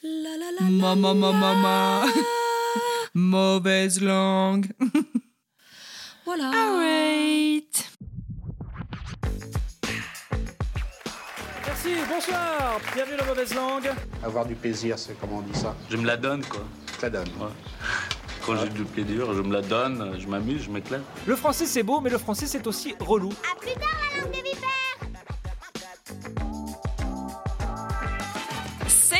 slash people today. Maman, maman, maman. Mauvaise langue. Voilà. Alright. Merci, bonsoir, bienvenue dans Mauvaise Langue. Avoir du plaisir, c'est comment on dit ça Je me la donne, quoi. Ça donne. Ouais. Quand j'ai du plaisir, je me la donne, je m'amuse, je m'éclate. Le français c'est beau, mais le français c'est aussi relou. À plus tard, la langue des vipères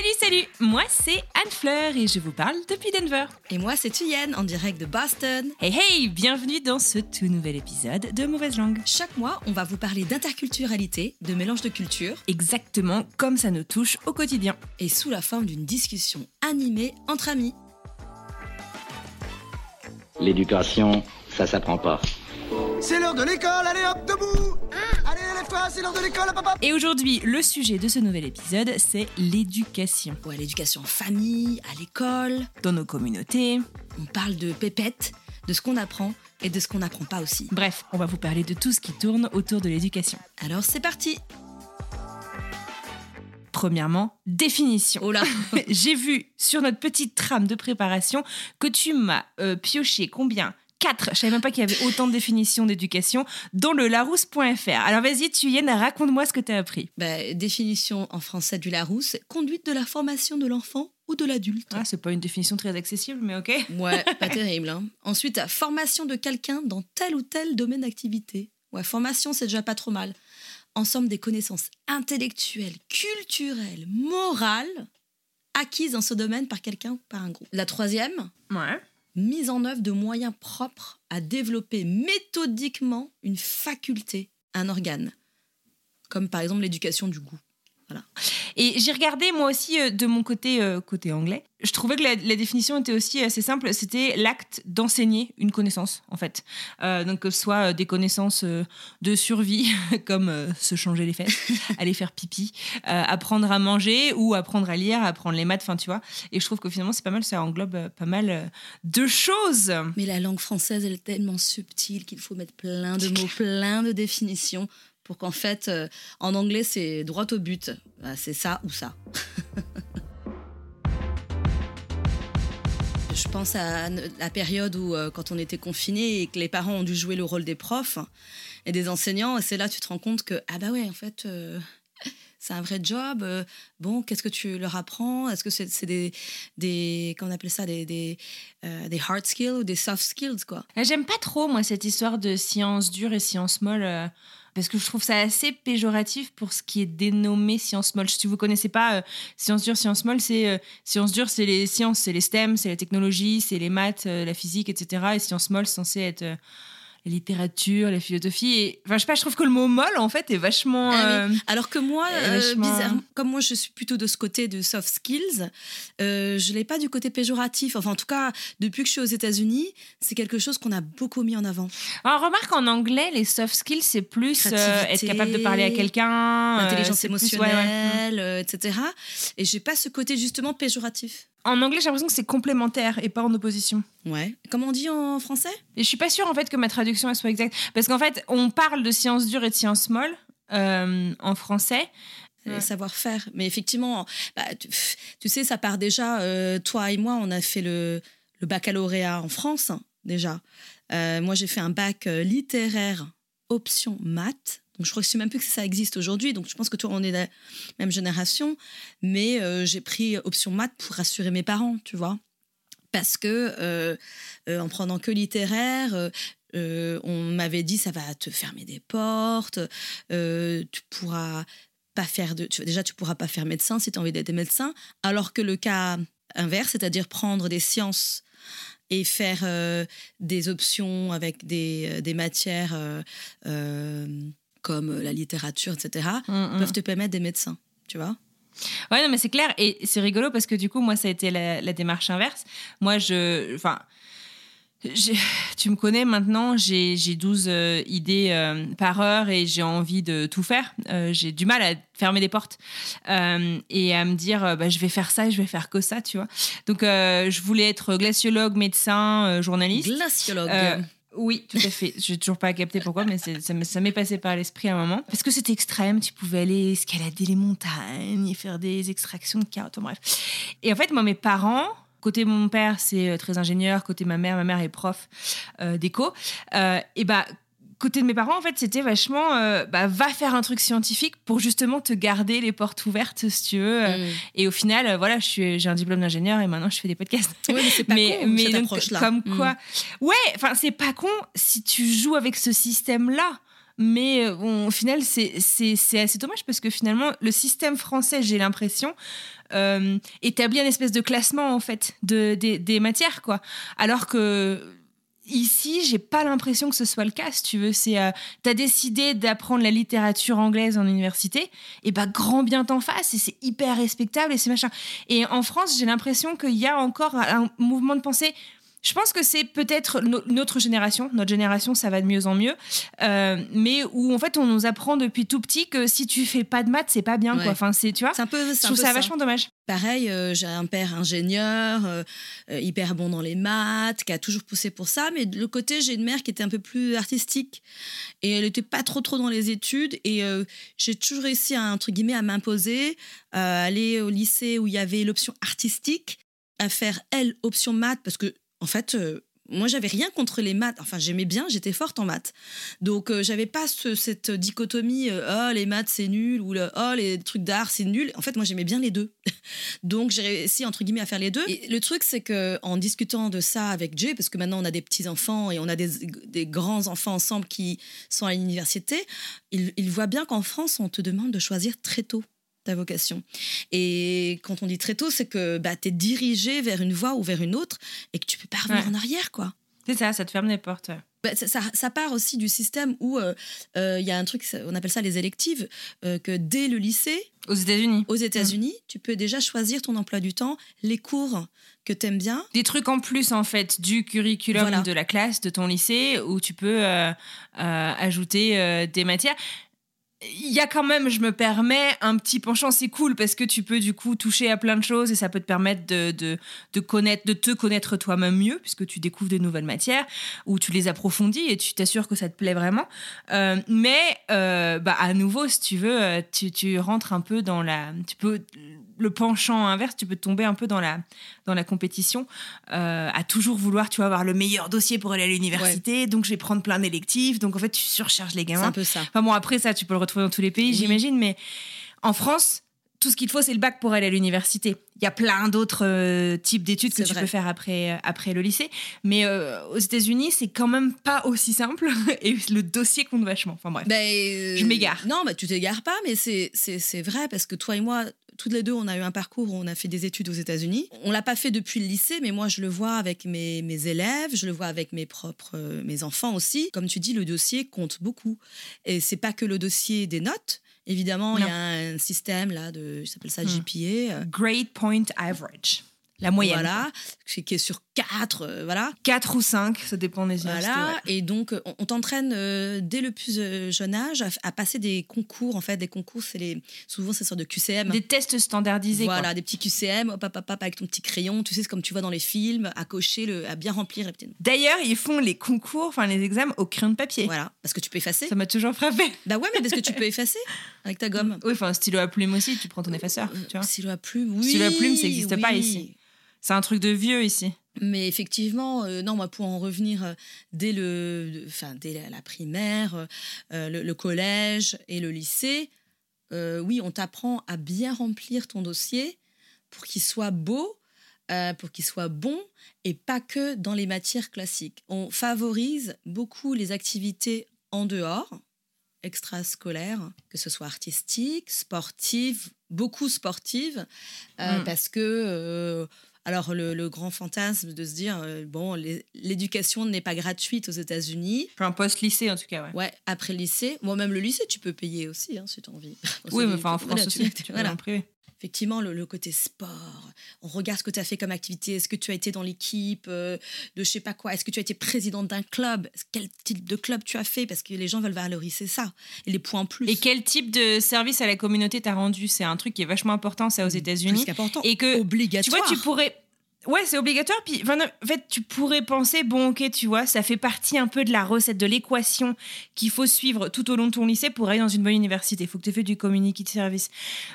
Salut, salut. Moi, c'est Anne Fleur et je vous parle depuis Denver. Et moi, c'est Thuyen, en direct de Boston. Hey, hey, bienvenue dans ce tout nouvel épisode de Mauvaise Langue. Chaque mois, on va vous parler d'interculturalité, de mélange de cultures, Exactement comme ça nous touche au quotidien. et sous la forme d'une discussion animée entre amis. L'éducation, ça s'apprend pas. C'est l'heure de l'école, allez hop, debout Allez, lève-toi, c'est l'heure de l'école, papa Et aujourd'hui, le sujet de ce nouvel épisode, c'est l'éducation. Ouais, l'éducation en famille, à l'école. Dans nos communautés. On parle de pépettes, de ce qu'on apprend et de ce qu'on n'apprend pas aussi. Bref, on va vous parler de tout ce qui tourne autour de l'éducation. Alors, c'est parti Premièrement, définition. Oh là J'ai vu sur notre petite trame de préparation que tu m'as euh, pioché combien Quatre. Je savais même pas qu'il y avait autant de définitions d'éducation dans le larousse.fr. Alors vas-y, Thuyen, raconte-moi ce que tu as appris. Bah, Définition en français du Larousse, conduite de la formation de l'enfant ou de l'adulte. Ah, c'est pas une définition très accessible, mais ok. Ouais, pas terrible. Hein. Ensuite, formation de quelqu'un dans tel ou tel domaine d'activité. Ouais, formation, c'est déjà pas trop mal. Ensemble des connaissances intellectuelles, culturelles, morales, acquises dans ce domaine par quelqu'un ou par un groupe. La troisième, Ouais. Mise en œuvre de moyens propres à développer méthodiquement une faculté, un organe. Comme par exemple l'éducation du goût. Et j'ai regardé moi aussi euh, de mon côté euh, côté anglais. Je trouvais que la, la définition était aussi assez simple. C'était l'acte d'enseigner une connaissance en fait. Euh, donc que ce soit des connaissances de survie comme se changer les fesses, aller faire pipi, apprendre à manger ou apprendre à lire, apprendre les maths. Enfin tu vois. Et je trouve que finalement c'est pas mal. Ça englobe pas mal de choses. Mais la langue française, elle est tellement subtile qu'il faut mettre plein de mots, plein de définitions pour qu'en fait, euh, en anglais, c'est droit au but. C'est ça ou ça. Je pense à la période où, euh, quand on était confinés et que les parents ont dû jouer le rôle des profs et des enseignants, et c'est là que tu te rends compte que, ah bah ouais, en fait, euh, c'est un vrai job. bon, qu'est-ce que tu leur apprends? Est-ce que c'est des, des, appelle ça, des, des, hard skills ou des soft skills, quoi? J'aime pas trop, moi, cette histoire de science dure et science molle, euh, parce que je trouve ça assez péjoratif pour ce qui est dénommé science molle. Si vous connaissez pas euh, science dure, science molle, c'est euh, science dure, c'est les sciences, c'est les STEM, c'est la technologie, c'est les maths, euh, la physique, etc. Et science molle, c'est censé être euh, la littérature, la philosophie. Et, enfin, je sais pas, je trouve que le mot molle, en fait, est vachement. Ah oui. euh, Alors que moi, euh, euh, bizarrement, comme moi je suis plutôt de ce côté de soft skills, euh, je l'ai pas du côté péjoratif. Enfin, en tout cas, depuis que je suis aux États-Unis, c'est quelque chose qu'on a beaucoup mis en avant. Alors, remarque en anglais, les soft skills, c'est plus euh, être capable de parler à quelqu'un. plus- ouais, ouais. émotionnelle, etc. Et j'ai pas ce côté justement péjoratif. En anglais, j'ai l'impression que c'est complémentaire et pas en opposition. Ouais. Comment on dit en français? Et je suis pas sûre en fait que ma traduction elle soit exacte parce qu'en fait on parle de sciences dures et de sciences molles euh, en français. Ouais. savoir-faire. Mais effectivement, bah, tu, sais, ça part déjà. euh, toi et moi, on a fait le, le baccalauréat en France, hein, déjà. Euh, moi, j'ai fait un bac littéraire option maths. Donc, je crois que je sais même plus que ça existe aujourd'hui. Donc, je pense que toi, on est de la même génération. Mais euh, j'ai pris option maths pour rassurer mes parents, tu vois. Parce que euh, euh, en prenant que littéraire, euh, on m'avait dit ça va te fermer des portes, euh, tu pourras pas faire de. tu- déjà, tu pourras pas faire médecin si tu as envie d'être médecin. Alors que le cas inverse, c'est-à-dire prendre des sciences et faire euh, des options avec des, euh, des matières comme la littérature, etc., Mm, mm. peuvent te permettre des médecins, tu vois Ouais, non, mais c'est clair. Et c'est rigolo parce que du coup, moi, ça a été la, la démarche inverse. Moi, je. Enfin. J'ai- Tu me connais maintenant, j'ai j'ai 12 euh, idées euh, par heure et j'ai envie de tout faire. Euh, j'ai du mal à fermer des portes et à me dire bah, je vais faire ça et je vais faire que ça, tu vois. Donc je voulais être glaciologue, médecin, journaliste. Glaciologue. Oui, tout à fait. Je n'ai toujours pas capté pourquoi, mais ça m'est- passé par l'esprit à un moment. Parce que c'était extrême, tu pouvais aller escalader les montagnes et faire des extractions de carottes, enfin, bref. Et en fait, moi, mes parents, côté mon père, c'est euh, très ingénieur, côté ma mère, ma mère est prof euh, d'éco, euh, et bah. Côté de mes parents, en fait, c'était vachement, euh, bah, va faire un truc scientifique pour justement te garder les portes ouvertes, si tu veux. Mm. Et au final, euh, voilà, j'ai un diplôme d'ingénieur et maintenant je fais des podcasts mais c'est pas con, cette donc, approche-là. comme Mm. quoi ouais enfin c'est pas con si tu joues avec ce système là mais bon, au final c'est assez dommage parce que finalement le système français j'ai l'impression euh, établit un espèce de classement en fait de des, matières quoi alors que Ici, j'ai pas l'impression que ce soit le cas. Si tu veux, c'est euh, t'as décidé d'apprendre la littérature anglaise en université, et bah grand bien t'en fasses, et c'est hyper respectable et c'est machin. Et en France, j'ai l'impression qu'il y a encore un mouvement de pensée. Je pense que c'est peut-être no- notre génération. Notre génération, ça va de mieux en mieux. Euh, mais où, en fait, on nous apprend depuis tout petit que si tu fais pas de maths, c'est pas bien, Ouais. quoi. Enfin, c'est, tu vois. C'est un peu, Je trouve ça ça. vachement dommage. Pareil, euh, j'ai un père ingénieur, euh, hyper bon dans les maths, qui a toujours poussé pour ça. Mais de l'autre côté, j'ai une mère qui était un peu plus artistique et elle n'était pas trop trop dans les études. Et j'ai toujours réussi à, entre guillemets à m'imposer, à aller au lycée où il y avait l'option artistique, à faire elle option maths parce que en fait. euh, moi, j'avais rien contre les maths. Enfin, j'aimais bien, j'étais forte en maths. Donc, euh, j'avais pas ce- cette dichotomie, euh, oh, les maths, c'est nul, ou le, oh, les trucs d'art, c'est nul. En fait, moi, j'aimais bien les deux. Donc, j'ai réussi, entre guillemets, à faire les deux. Le truc, c'est que en discutant de ça avec Jay, parce que maintenant, on a des petits-enfants et on a des, grands-enfants ensemble qui sont à l'université, il, il voit bien qu'en France, on te demande de choisir très tôt ta vocation. Et quand on dit très tôt, c'est que bah, tu es dirigé vers une voie ou vers une autre et que tu peux pas revenir Ouais. en arrière, quoi. C'est ça, ça te ferme les portes. Bah, ça, ça- ça part aussi du système où euh, euh, il y a un truc, on appelle ça les électives, euh, que dès le lycée, Aux États-Unis. aux États-Unis, tu peux déjà choisir ton emploi du temps, les cours que tu aimes bien. Des trucs en plus, en fait, du curriculum Voilà. de la classe, de ton lycée, où tu peux euh, euh, ajouter euh, des matières. Il y a quand même, je me permets, un petit penchant, c'est cool parce que tu peux du coup toucher à plein de choses et ça peut te permettre de, de, de connaître, de te connaître toi-même mieux puisque tu découvres de nouvelles matières ou tu les approfondis et tu t'assures que ça te plaît vraiment. Euh, mais euh, bah, à nouveau, si tu veux, euh, tu, tu rentres un peu dans la. Tu peux, le penchant inverse, tu peux tomber un peu dans la, dans la compétition euh, à toujours vouloir, tu vois, avoir le meilleur dossier pour aller à l'université. Donc je vais prendre plein d'électifs. Donc en fait, tu surcharges les C'est gamins. un peu ça. Enfin bon, après ça, tu peux le retrouver dans tous les pays, Oui. j'imagine, mais en France, tout ce qu'il faut, c'est le bac pour aller à l'université. Il y a plein d'autres euh, types d'études que C'est tu vrai. peux faire après, euh, après le lycée. Mais euh, aux États-Unis, c'est quand même pas aussi simple et le dossier compte vachement. Enfin bref. Ben, Je m'égare. Non, bah, tu t'égares pas, mais c'est- c'est c'est vrai parce que toi et moi, toutes les deux, on a eu un parcours où on a fait des études aux États-Unis. On l'a pas fait depuis le lycée, mais moi, je le vois avec mes, mes élèves, je le vois avec mes propres euh, mes enfants aussi. Comme tu dis, le dossier compte beaucoup. Et c'est pas que le dossier des notes. Évidemment, il y a un système là de, s'appelle ça Hmm. GPA. euh, Grade Point Average. La moyenne. Voilà, qui est sur 4, voilà. 4 ou 5, ça dépend des universités. Voilà, ouais. et donc on, on t'entraîne euh, dès le plus euh, jeune âge à, à passer des concours. En fait, des concours, c'est les souvent de QCM. Des tests standardisés. quoi. voilà, des petits QCM, hop, hop, hop, hop, avec ton petit crayon, tu sais, c'est comme tu vois dans les films, à cocher, le, à bien remplir. les petits- D'ailleurs, ils font les concours, enfin les examens au crayon de papier. Voilà, parce que tu peux effacer. Ça m'a toujours frappé. Bah ouais, mais parce que tu peux effacer avec ta gomme. Oui, enfin, stylo à plume aussi, tu prends ton effaceur. Tu vois. Stylo à plume, oui. Stylo à plume, ça n'existe pas ici. C'est un truc de vieux ici. Mais effectivement, euh, non, moi, pour en revenir euh, dès, le, enfin, dès la, la primaire, euh, le, le collège et le lycée, oui, on t'apprend à bien remplir ton dossier pour qu'il soit beau, pour qu'il soit bon, et pas que dans les matières classiques. On favorise beaucoup les activités en dehors, extrascolaires, que ce soit artistiques, sportives, beaucoup sportives, Mm. parce que... alors, le, le grand fantasme de se dire, euh, bon, l'éducation n'est pas gratuite aux États-Unis. Enfin, post-lycée en tout cas, ouais. Ouais, après lycée, moi-même le lycée, tu peux payer aussi, hein, si tu as envie. Oui, mais enfin en France Voilà, aussi, tu- tu voilà. en privé. Effectivement, le, le côté sport, on regarde ce que tu as fait comme activité, est-ce que tu as été dans l'équipe euh, de je sais pas quoi, est-ce que tu as été présidente d'un club, quel type de club tu as fait, parce que les gens veulent valoriser ça, et les points en plus. Et quel type de service à la communauté t'as rendu? C'est un truc qui est vachement important, c'est aux États-Unis. Plus qu'important, Et que obligatoire. tu vois, tu pourrais. Ouais, c'est obligatoire. Puis, en fait, tu pourrais penser, bon, ok, tu vois, ça fait partie un peu de la recette, de l'équation qu'il faut suivre tout au long de ton lycée pour aller dans une bonne université. Il faut que tu aies fait du community service.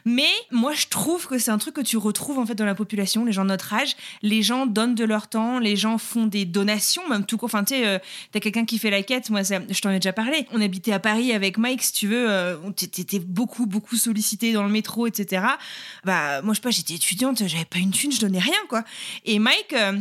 Mais moi, je trouve que c'est un truc que tu retrouves en fait dans la population, les gens de notre âge. Les gens donnent de leur temps, les gens font des donations, même tout court. Enfin, tu sais, euh, t'as quelqu'un qui fait la quête. Moi, je t'en ai déjà parlé. On habitait à Paris avec Mike, si tu veux. Euh, T'étais beaucoup, beaucoup sollicité dans le métro, etc. Bah, moi, je sais pas, j'étais étudiante, j'avais pas une thune, je donnais rien, quoi. Et Mike, euh,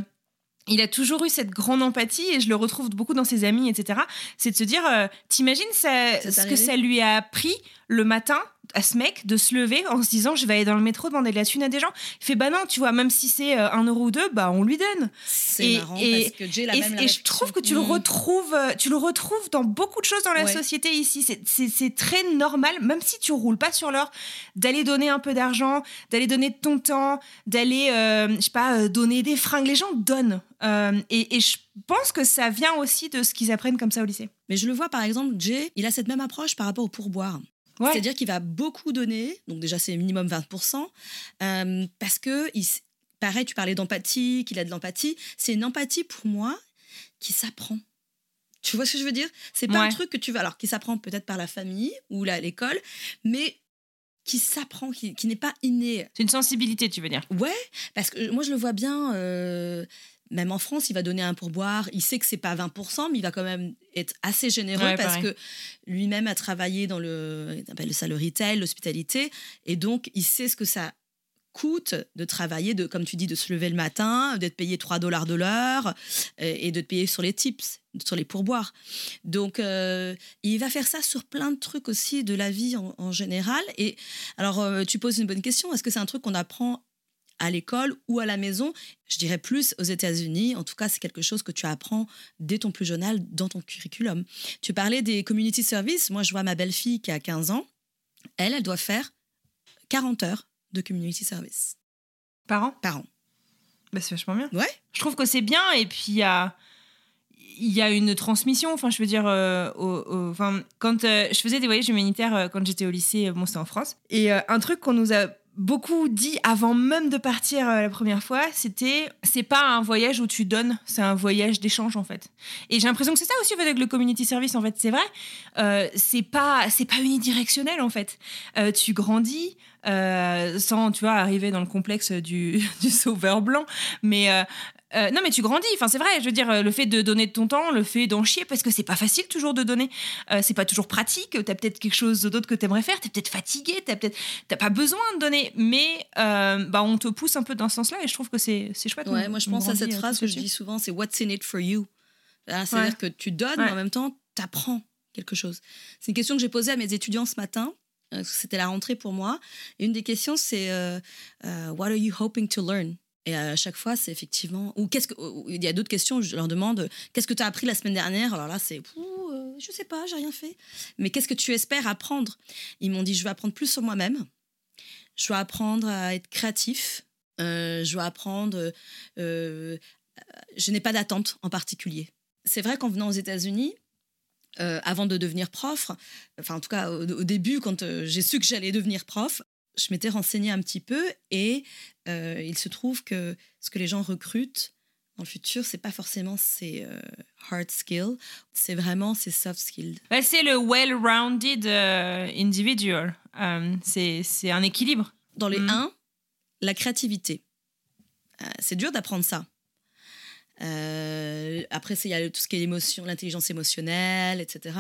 il a toujours eu cette grande empathie et je le retrouve beaucoup dans ses amis, etc. C'est de se dire, euh, t'imagines ce que ça lui a appris le matin à ce mec de se lever en se disant je vais aller dans le métro demander de la thune à des gens. Il fait bah non, tu vois, même si c'est euh, un euro ou deux, bah on lui donne. C'est Et- marrant et- parce que Jay la Et, même et je trouve que tu le retrouves, euh, tu le retrouves dans beaucoup de choses dans la Ouais. société ici. C'est- très normal, même si tu roules pas sur l'or, d'aller donner un peu d'argent, d'aller donner de ton temps, d'aller, euh, je sais pas, euh, donner des fringues. Les gens donnent. Euh, et, et je pense que ça vient aussi de ce qu'ils apprennent comme ça au lycée. Mais je le vois par exemple, Jay, il a cette même approche par rapport au pourboire. Ouais. C'est-à-dire qu'il va beaucoup donner, donc déjà c'est minimum 20%, euh, parce que, il pareil, tu parlais d'empathie, qu'il a de l'empathie, c'est une empathie pour moi qui s'apprend. Tu vois ce que je veux dire? C'est pas un truc que tu vas, alors qui s'apprend peut-être par la famille ou la- l'école, mais qui s'apprend, qui, qui n'est pas inné. C'est une sensibilité, tu veux dire? Ouais, parce que moi je le vois bien, euh, même en France, il va donner un pourboire, il sait que c'est pas 20%, mais il va quand même être assez généreux Ouais, parce pareil. que lui-même a travaillé dans le, il appelle ça le retail, l'hospitalité, et donc il sait ce que ça coûte de travailler, de, comme tu dis, de se lever le matin, d'être payé 3 dollars de l'heure et, et de te payer sur les tips, sur les pourboires. Donc, euh, il va faire ça sur plein de trucs aussi de la vie en, en général. Et alors, euh, tu poses une bonne question. Est-ce que c'est un truc qu'on apprend à l'école ou à la maison Je dirais plus aux États-Unis. En tout cas, c'est quelque chose que tu apprends dès ton plus jeune âge dans ton curriculum. Tu parlais des community service. Moi, je vois ma belle-fille qui a 15 ans. Elle, elle doit faire 40 heures de community service Par an? Par an. bah, C'est vachement bien. Ouais. Je trouve que c'est bien et puis il y a il y a une transmission enfin je veux dire euh, au- au- enfin quand euh, je faisais des voyages humanitaires euh, quand j'étais au lycée bon c'était en France et un truc qu'on nous a beaucoup dit avant même de partir euh, la première fois c'était c'est pas un voyage où tu donnes c'est un voyage d'échange en fait. Et j'ai l'impression que c'est ça aussi avec le community service en fait c'est vrai. Euh, c'est pas c'est pas unidirectionnel en fait. Euh, tu grandis euh, sans tu vois arriver dans le complexe du, du sauveur blanc mais euh, non, mais tu grandis. Enfin, c'est vrai. Je veux dire, euh, le fait de donner de ton temps, le fait d'en chier, parce que c'est pas facile toujours de donner. Euh, c'est pas toujours pratique. T'as peut-être quelque chose d'autre que t'aimerais faire. T'es peut-être fatigué. T'as peut-être, t'as pas besoin de donner. Mais euh, bah, on te pousse un peu dans ce sens-là, et je trouve que c'est, c'est chouette. Ouais, On- moi je pense à cette phrase que je dis souvent, c'est What's in it for you? C'est-à-dire Ouais. que tu donnes, Ouais. mais en même temps, tu apprends quelque chose. C'est une question que j'ai posée à mes étudiants ce matin. parce que C'était la rentrée pour moi. Et une des questions, c'est What are you hoping to learn? Et à chaque fois, c'est effectivement. Ou qu'est-ce que. Il y a d'autres questions, je leur demande Qu'est-ce que tu as appris la semaine dernière? Alors là, c'est. Euh, Je sais pas, j'ai rien fait. Mais qu'est-ce que tu espères apprendre? Ils m'ont dit Je veux apprendre plus sur moi-même. Je veux apprendre à être créatif. Euh, je veux apprendre. euh, je n'ai pas d'attente en particulier. C'est vrai qu'en venant aux États-Unis, euh, avant de devenir prof, enfin en tout cas au, début, quand euh, j'ai su que j'allais devenir prof, je m'étais renseignée un petit peu et euh, il se trouve que ce que les gens recrutent dans le futur, c'est pas forcément ces euh, hard skills, c'est vraiment ces soft skills. Bah, c'est le well-rounded euh, individual. C'est, un équilibre. Dans les Mm. 1, la créativité. C'est dur d'apprendre ça. Après, il y a tout ce qui est l'émotion, l'intelligence émotionnelle, etc.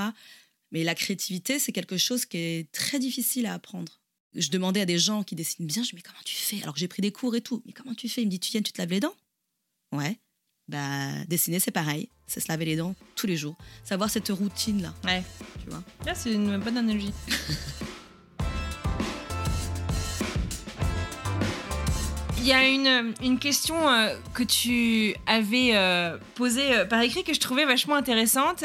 Mais la créativité, c'est quelque chose qui est très difficile à apprendre. Je demandais à des gens qui dessinent bien, je dis, mais comment tu fais? Alors que j'ai pris des cours et tout, mais comment tu fais? Il me dit, tu viens, tu te laves les dents? Ouais. Bah, dessiner, c'est pareil. C'est se laver les dents tous les jours. Savoir cette routine-là, Ouais. tu vois? Là, c'est une bonne analogie. Il y a une, une question euh, que tu avais euh, posée euh, par écrit que je trouvais vachement intéressante.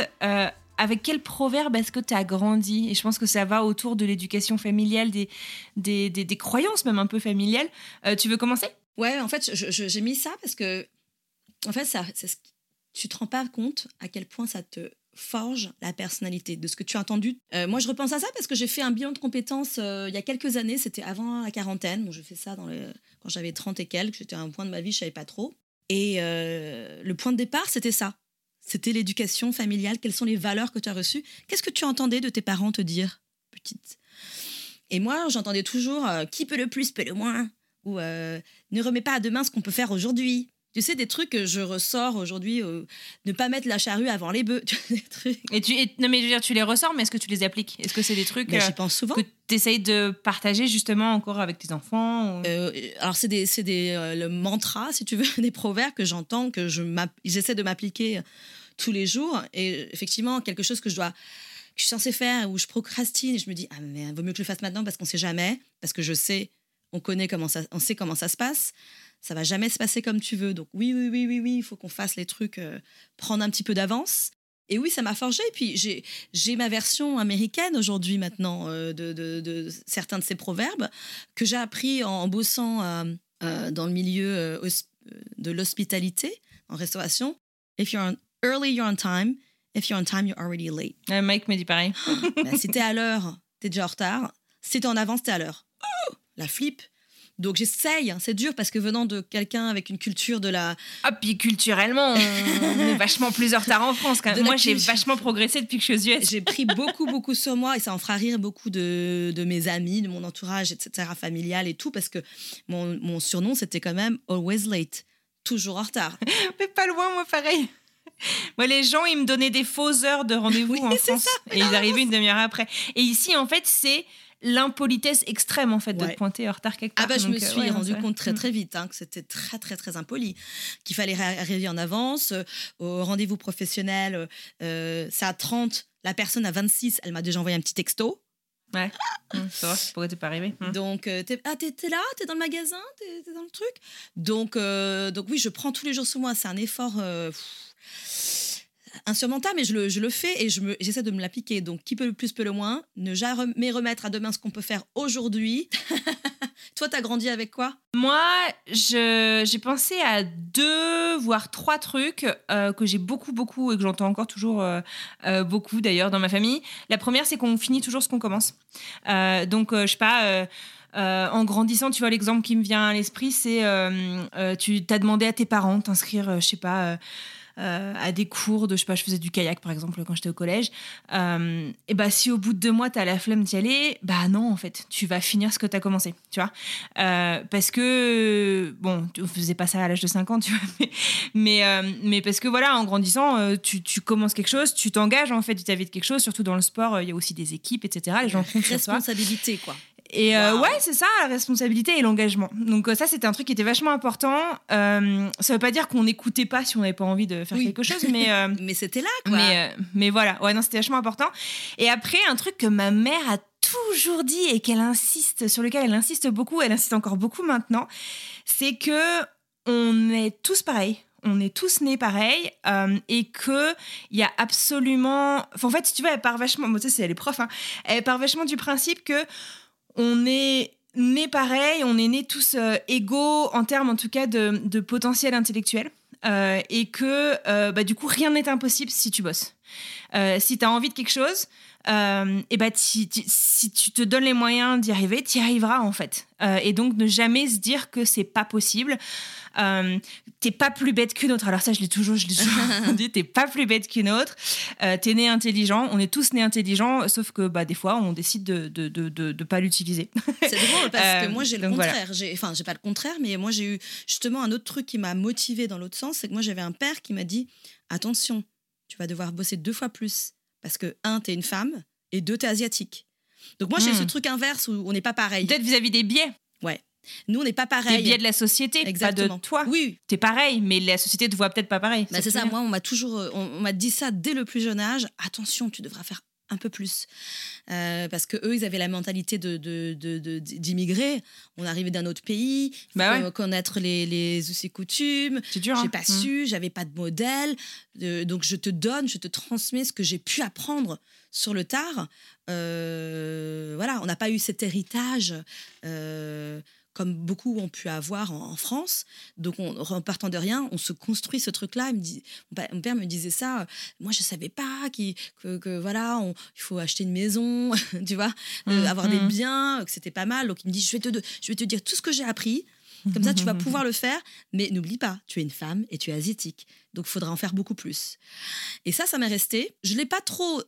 Avec quel proverbe est-ce que tu as grandi? Et je pense que ça va autour de l'éducation familiale, des, des, des, croyances même un peu familiales. Euh, tu veux commencer? Ouais, en fait, j'ai mis ça parce que, en fait, ça, tu te rends pas compte à quel point ça te forge la personnalité de ce que tu as entendu. Euh, moi, je repense à ça parce que j'ai fait un bilan de compétences euh, il y a quelques années, c'était avant la quarantaine. Bon, je fais ça quand j'avais 30 et quelques, j'étais à un point de ma vie, je savais pas trop. Et le point de départ, c'était ça. C'était l'éducation familiale. Quelles sont les valeurs que tu as reçues Qu'est-ce que tu entendais de tes parents te dire, petite? Et moi, j'entendais toujours euh, qui peut le plus, peut le moins? Ou euh, ne remets pas à demain ce qu'on peut faire aujourd'hui. Tu sais, des trucs que je ressors aujourd'hui, euh, ne pas mettre la charrue avant les bœufs. Et tu, non, mais je veux dire, tu les ressors, mais est-ce que tu les appliques? Est-ce que c'est des trucs ben, pense souvent. que tu essayes de partager justement encore avec tes enfants Alors, c'est des, des le mantra, si tu veux, des proverbes que j'entends, que j'essaie de m'appliquer tous les jours. Et effectivement, quelque chose que je dois que je suis censée faire ou je procrastine et je me dis ah mais vaut mieux que je le fasse maintenant parce qu'on sait jamais parce que je sais on connaît comment ça on sait comment ça se passe ça va jamais se passer comme tu veux donc oui oui oui oui oui il faut qu'on fasse les trucs euh, prendre un petit peu d'avance et oui ça m'a forgé et puis j'ai j'ai ma version américaine aujourd'hui maintenant euh, de, de, certains de ces proverbes que j'ai appris en, bossant euh, dans le milieu de l'hospitalité en restauration if you're early, you're on time. If you're on time, you're already late. Mike me dit pareil. Bah, si t'es à l'heure, t'es déjà en retard. Si t'es en avance, t'es à l'heure. Oh, la flip. Donc j'essaye, hein. c'est dur parce que venant de quelqu'un avec une culture de la... Ah, puis culturellement, on est vachement plus en retard en France. Quand même. Moi, j'ai vachement progressé depuis que je suis aux US. J'ai pris beaucoup, beaucoup sur moi et ça en fera rire beaucoup de, de mes amis, de mon entourage, etc., familial et tout, parce que mon, mon surnom, c'était quand même Always Late, toujours en retard. Mais pas loin, moi, pareil. Moi, les gens, ils me donnaient des fausses heures de rendez-vous en France et ils arrivaient une demi-heure après. Et ici, en fait, c'est l'impolitesse extrême en fait de pointer en retard quelque ah part. Ah bah je me suis euh, rendu compte très mm. très vite hein, que c'était très très très impoli, qu'il fallait arriver en avance euh, au rendez-vous professionnel. Euh, c'est à 30, la personne à 26, elle m'a déjà envoyé un petit texto. Ouais, mm, ça va, pourquoi t'es pas arrivé mm. Donc, t'es, ah, là, t'es dans le magasin, t'es, dans le truc? Donc, donc oui, je prends tous les jours sur moi, c'est un effort insurmontable, mais je le, je le fais et j'essaie de me l'appliquer. Donc, qui peut le plus, peut le moins. Ne jamais remettre à demain ce qu'on peut faire aujourd'hui. Toi, t'as grandi avec quoi? Moi, j'ai pensé à deux, voire trois trucs euh, que j'ai beaucoup, beaucoup et que j'entends encore toujours euh, euh, beaucoup d'ailleurs dans ma famille. La première, c'est qu'on finit toujours ce qu'on commence. donc, je sais pas. en grandissant, tu vois, l'exemple qui me vient à l'esprit, c'est tu t'as demandé à tes parents de t'inscrire, je sais pas, à des cours de, je sais pas, je faisais du kayak par exemple quand j'étais au collège, euh, et bah si au bout de deux mois tu as la flemme d'y aller, bah non en fait, tu vas finir ce que tu as commencé, tu vois. Euh, parce que, bon, on faisait pas ça à l'âge de 5 ans, tu vois, mais, mais, parce que voilà, en grandissant, tu, tu commences quelque chose, tu t'engages en fait de quelque chose, surtout dans le sport, il y a aussi des équipes, etc. Les gens font Responsabilité, quoi. Et euh, ouais, c'est ça, la responsabilité et l'engagement. Donc euh, ça, c'était un truc qui était vachement important. Euh, ça veut pas dire qu'on n'écoutait pas si on n'avait pas envie de faire quelque chose, mais mais c'était là, quoi. Mais mais voilà, ouais, non, c'était vachement important. Et après, un truc que ma mère a toujours dit et qu'elle insiste sur lequel elle insiste beaucoup, elle insiste encore beaucoup maintenant, c'est que on est tous pareils on est tous nés pareils et que il y a absolument en fait si tu veux elle part vachement moi tu sais c'est les profs hein, elle part vachement du principe que on est nés pareil, on est nés tous euh, égaux en termes en tout cas de, potentiel intellectuel. Euh, et que euh, bah, du coup rien n'est impossible si tu bosses. si tu as envie de quelque chose, et bah, si tu te donnes les moyens d'y arriver, tu y arriveras en fait. et donc ne jamais se dire que c'est pas possible. Euh, t'es pas plus bête qu'une autre. Alors ça, je l'ai toujours, je l'ai toujours dit, t'es pas plus bête qu'une autre. Euh, t'es né intelligent. On est tous nés intelligents, sauf que bah, des fois, on décide de de, de, de, pas l'utiliser. C'est drôle parce que moi, j'ai le contraire. Enfin, j'ai pas le contraire, mais moi, j'ai eu justement un autre truc qui m'a motivé dans l'autre sens. C'est que moi, j'avais un père qui m'a dit attention, tu vas devoir bosser deux fois plus parce que un, t'es une femme et deux, t'es asiatique. Donc moi, j'ai hmm. ce truc inverse où on n'est pas pareil. Peut-être vis-à-vis des biais. Ouais. Nous, on n'est pas pareil. Les biais de la société, Exactement. pas de toi. Oui. T'es pareil, mais la société te voit peut-être pas pareil. Bah, c'est ça. Moi, on m'a toujours, on, m'a dit ça dès le plus jeune âge. Attention, tu devras faire un peu plus. Euh, parce que eux, ils avaient la mentalité de, d'immigrer. On arrivait d'un autre pays, bah connaître les, les us et coutumes. C'est dur. J'ai hein. pas mmh. su, j'avais pas de modèle. donc je te donne, je te transmets ce que j'ai pu apprendre sur le tard. Euh, voilà, on n'a pas eu cet héritage. Comme beaucoup ont pu avoir en, France. Donc, en partant de rien, on se construit ce truc-là. Mon père me disait ça. Euh, moi, je savais pas que, que, voilà, il faut acheter une maison, tu vois, euh, mmh, avoir des mmh. biens, que c'était pas mal. Donc, il me dit, je vais te, je vais te dire tout ce que j'ai appris. Comme ça, tu vas pouvoir le faire. Mais n'oublie pas, tu es une femme et tu es asiatique. Donc, il faudra en faire beaucoup plus. Et ça, ça m'est resté. Je ne l'ai pas trop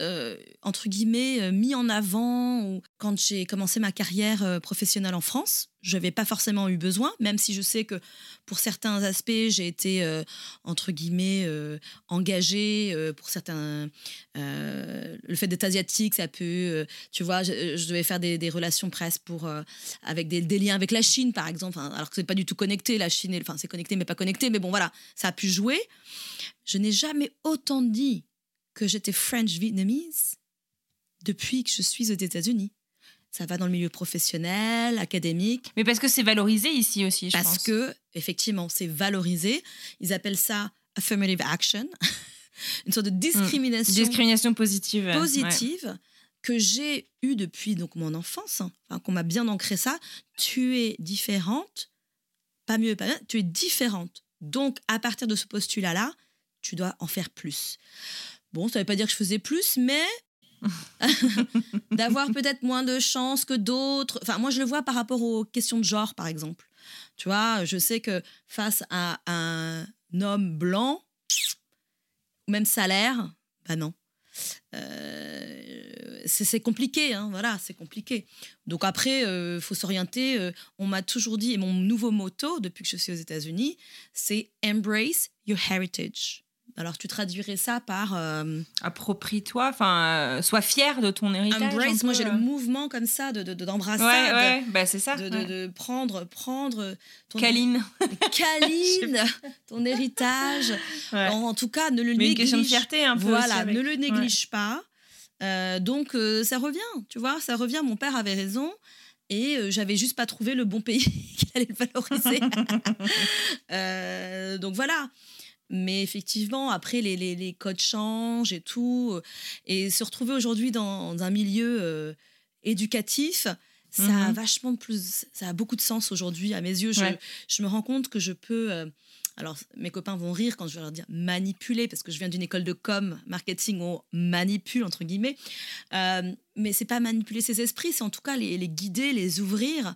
euh, entre guillemets, euh, mis en avant ou quand j'ai commencé ma carrière euh, professionnelle en France. Je n'avais pas forcément eu besoin, même si je sais que pour certains aspects, j'ai été, entre guillemets, engagée. pour certains, le fait d'être asiatique, ça peut, tu vois, je, devais faire des, relations presse pour, avec des, liens avec la Chine, par exemple, alors que c'est pas du tout connecté, la Chine, enfin, c'est connecté, mais pas connecté, mais bon, voilà, ça a pu jouer. Je n'ai jamais autant dit que j'étais French Vietnamese depuis que je suis aux États-Unis. Ça va dans le milieu professionnel, académique. Mais parce que c'est valorisé ici aussi, je parce pense. Parce que, effectivement, c'est valorisé. Ils appellent ça affirmative action, une sorte de discrimination. Discrimination positive. Positive. que j'ai eue depuis donc mon enfance, hein. enfin, qu'on m'a bien ancré ça, tu es différente, pas mieux, pas bien, tu es différente. Donc, à partir de ce postulat-là, tu dois en faire plus. Bon, ça ne veut pas dire que je faisais plus, mais d'avoir peut-être moins de chance que d'autres. Enfin, moi, je le vois par rapport aux questions de genre, par exemple. Tu vois, je sais que face à un homme blanc, même salaire, bah non. Euh, c'est compliqué, hein, voilà, c'est compliqué. Donc après, il euh, faut s'orienter. Euh, on m'a toujours dit, et mon nouveau motto depuis que je suis aux États-Unis, c'est Embrace your heritage. Alors, tu traduirais ça par. Euh, Approprie-toi, enfin, euh, sois fier de ton héritage. Embrace, moi j'ai le euh. mouvement comme ça de, d'embrasser. ouais, ouais, bah, c'est ça. De, prendre, prendre. Ton, ton héritage. En, tout cas, ne le Mais néglige. une question de fierté un peu. Voilà, ne le néglige pas. donc, ça revient, tu vois, ça revient. Mon père avait raison et j'avais juste pas trouvé le bon pays qui allait le valoriser. donc voilà. Mais effectivement, après, les, les, les, codes changent et tout. Euh, et se retrouver aujourd'hui dans, un milieu euh, éducatif, ça a mhm. vachement plus. Ça a beaucoup de sens aujourd'hui. À mes yeux, je, je, me rends compte que je peux. Euh, alors, mes copains vont rire quand je vais leur dire manipuler, parce que je viens d'une école de com, marketing, où on manipule, entre guillemets. Euh, mais c'est pas manipuler ses esprits, c'est en tout cas les, les, guider, les ouvrir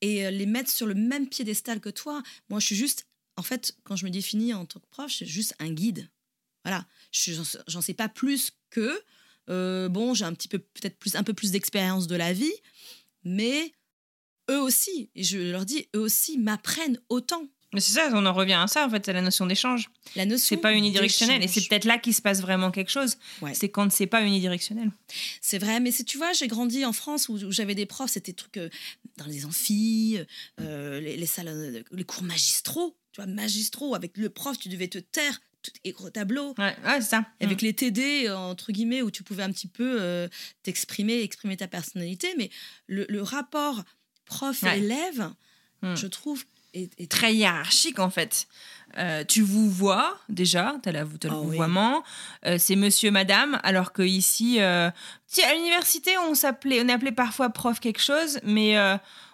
et les mettre sur le même piédestal que toi. Moi, je suis juste en fait, quand je me définis en tant que prof, c'est juste un guide. Voilà, j'en sais pas plus que euh, bon, j'ai un petit peu peut-être plus un peu plus d'expérience de la vie, mais eux aussi, et je leur dis, eux aussi m'apprennent autant. Mais c'est ça, on en revient à ça en fait, c'est la notion d'échange. La notion. C'est pas unidirectionnel et c'est peut-être là qu'il se passe vraiment quelque chose. C'est quand c'est pas unidirectionnel. C'est vrai, mais tu vois, j'ai grandi en France où, j'avais des profs, c'était trucs euh, dans les amphis, euh, les, les, salles, les cours magistraux tu vois, magistraux. Avec le prof, tu devais te taire, tout est gros tableau. Ouais, c'est ça. Avec mm. les TD, entre guillemets, où tu pouvais un petit peu euh, t'exprimer, exprimer ta personnalité. Mais le, rapport prof-élève, mm. je trouve, est, très hiérarchique en fait. Euh, tu vous vois déjà, tu as, le oh, vouvoiement, euh, c'est monsieur, madame, alors que ici, à l'université, on s'appelait, on appelait parfois prof quelque chose, mais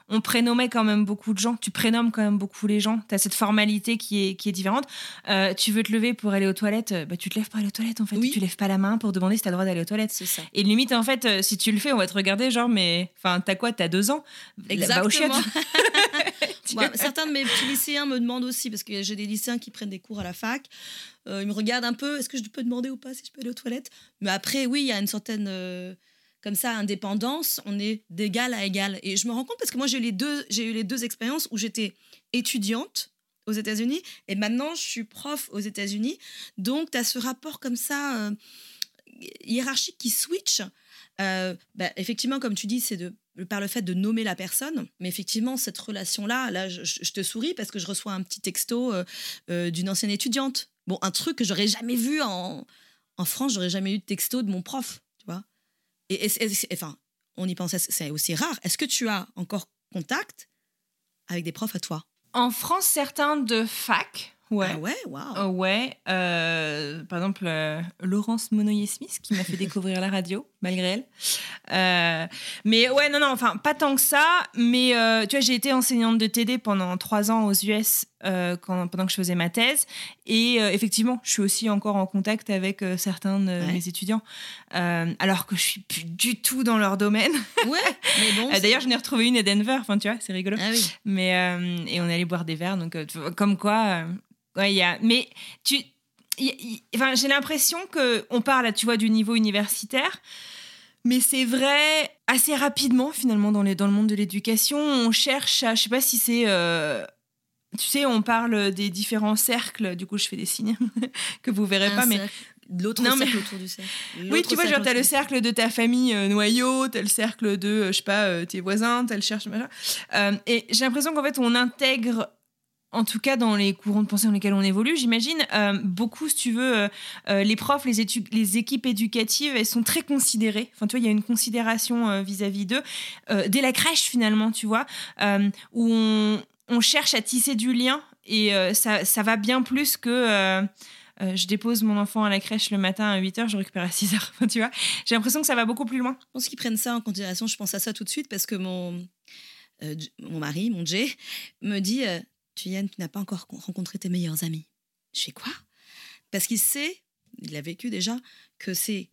on prénommait quand même beaucoup de gens. Tu prénommes quand même beaucoup les gens. Tu as cette formalité qui est, qui est différente. Euh, tu veux te lever pour aller aux toilettes, euh, bah, tu te lèves pour aller aux toilettes en fait. Oui. Tu lèves pas la main pour demander si tu as le droit d'aller aux toilettes. C'est ça. Et limite, en fait, euh, si tu le fais, on va te regarder genre, mais enfin, t'as quoi? T'as deux ans? Exactement. certains de mes petits lycéens me demandent aussi, parce que j'ai des lycéens qui prennent des cours à la fac. ils me regardent un peu, est-ce que je peux demander ou pas si je peux aller aux toilettes? Mais après, oui, il y a une certaine comme ça, indépendance, on est d'égal à égal. Et je me rends compte parce que moi, j'ai eu les deux, eu les deux expériences où j'étais étudiante aux États-Unis et maintenant je suis prof aux États-Unis. Donc, tu as ce rapport comme ça euh, hiérarchique qui switch. Euh, bah, effectivement, comme tu dis, c'est de par le fait de nommer la personne. Mais effectivement, cette relation-là, là, je, te souris parce que je reçois un petit texto euh, d'une ancienne étudiante. Bon, un truc que j'aurais jamais vu en, en France, j'aurais jamais eu de texto de mon prof. Et, et- et- enfin, on y pensait, c'est aussi rare. Est-ce que tu as encore contact avec des profs à toi? En France, certains de fac. Ouais. Ah ouais, waouh. Euh, ouais, euh, par exemple euh, Laurence Monoyer-Smith qui m'a fait découvrir la radio, malgré elle. Euh, mais ouais, non, non, enfin, pas tant que ça. Mais tu vois, j'ai été enseignante de TD pendant trois ans aux US quand, pendant que je faisais ma thèse. Et euh, effectivement, je suis aussi encore en contact avec euh, certains de Ouais. mes étudiants, euh, alors que je suis plus du tout dans leur domaine. Ouais, mais bon. D'ailleurs, j'en ai retrouvé une à Denver, enfin, tu vois, c'est rigolo. Ah oui. Mais et on est allé boire des verres, donc comme quoi, ouais, il y a. Mais tu, y enfin, j'ai l'impression que on parle, tu vois, du niveau universitaire, mais c'est vrai assez rapidement finalement dans les dans le monde de l'éducation, on cherche à, je sais pas si c'est. euh, tu sais, on parle des différents cercles. Du coup, je fais des signes que vous verrez Un pas, mais cercle, L'autre Non, mais- cercle autour du cercle. oui, tu vois, genre, cercle t'as le cercle de ta famille euh, noyau, t'as le cercle de, euh, je sais pas, euh, tes voisins, t'as le cercle, machin. Euh, et j'ai l'impression qu'en fait, on intègre, en tout cas dans les courants de pensée dans lesquels on évolue, j'imagine, euh, beaucoup, si tu veux, euh, les profs, les, équipes éducatives, elles sont très considérées. Enfin, tu vois, il y a une considération euh, vis-à-vis d'eux. Dès la crèche, finalement, tu vois, où on, on cherche à tisser du lien. Et euh, ça, ça va bien plus que... euh, euh, je dépose mon enfant à la crèche le matin à 8h, je récupère à 6h. Enfin, tu vois, j'ai l'impression que ça va beaucoup plus loin. Je pense qu'ils prennent ça en considération. Je pense à ça tout de suite parce que mon, mon mari, mon Jay, me dit Tu Yann, tu n'as pas encore con- rencontré tes meilleurs amis. Je fais quoi? Parce qu'il sait, il a vécu déjà, que c'est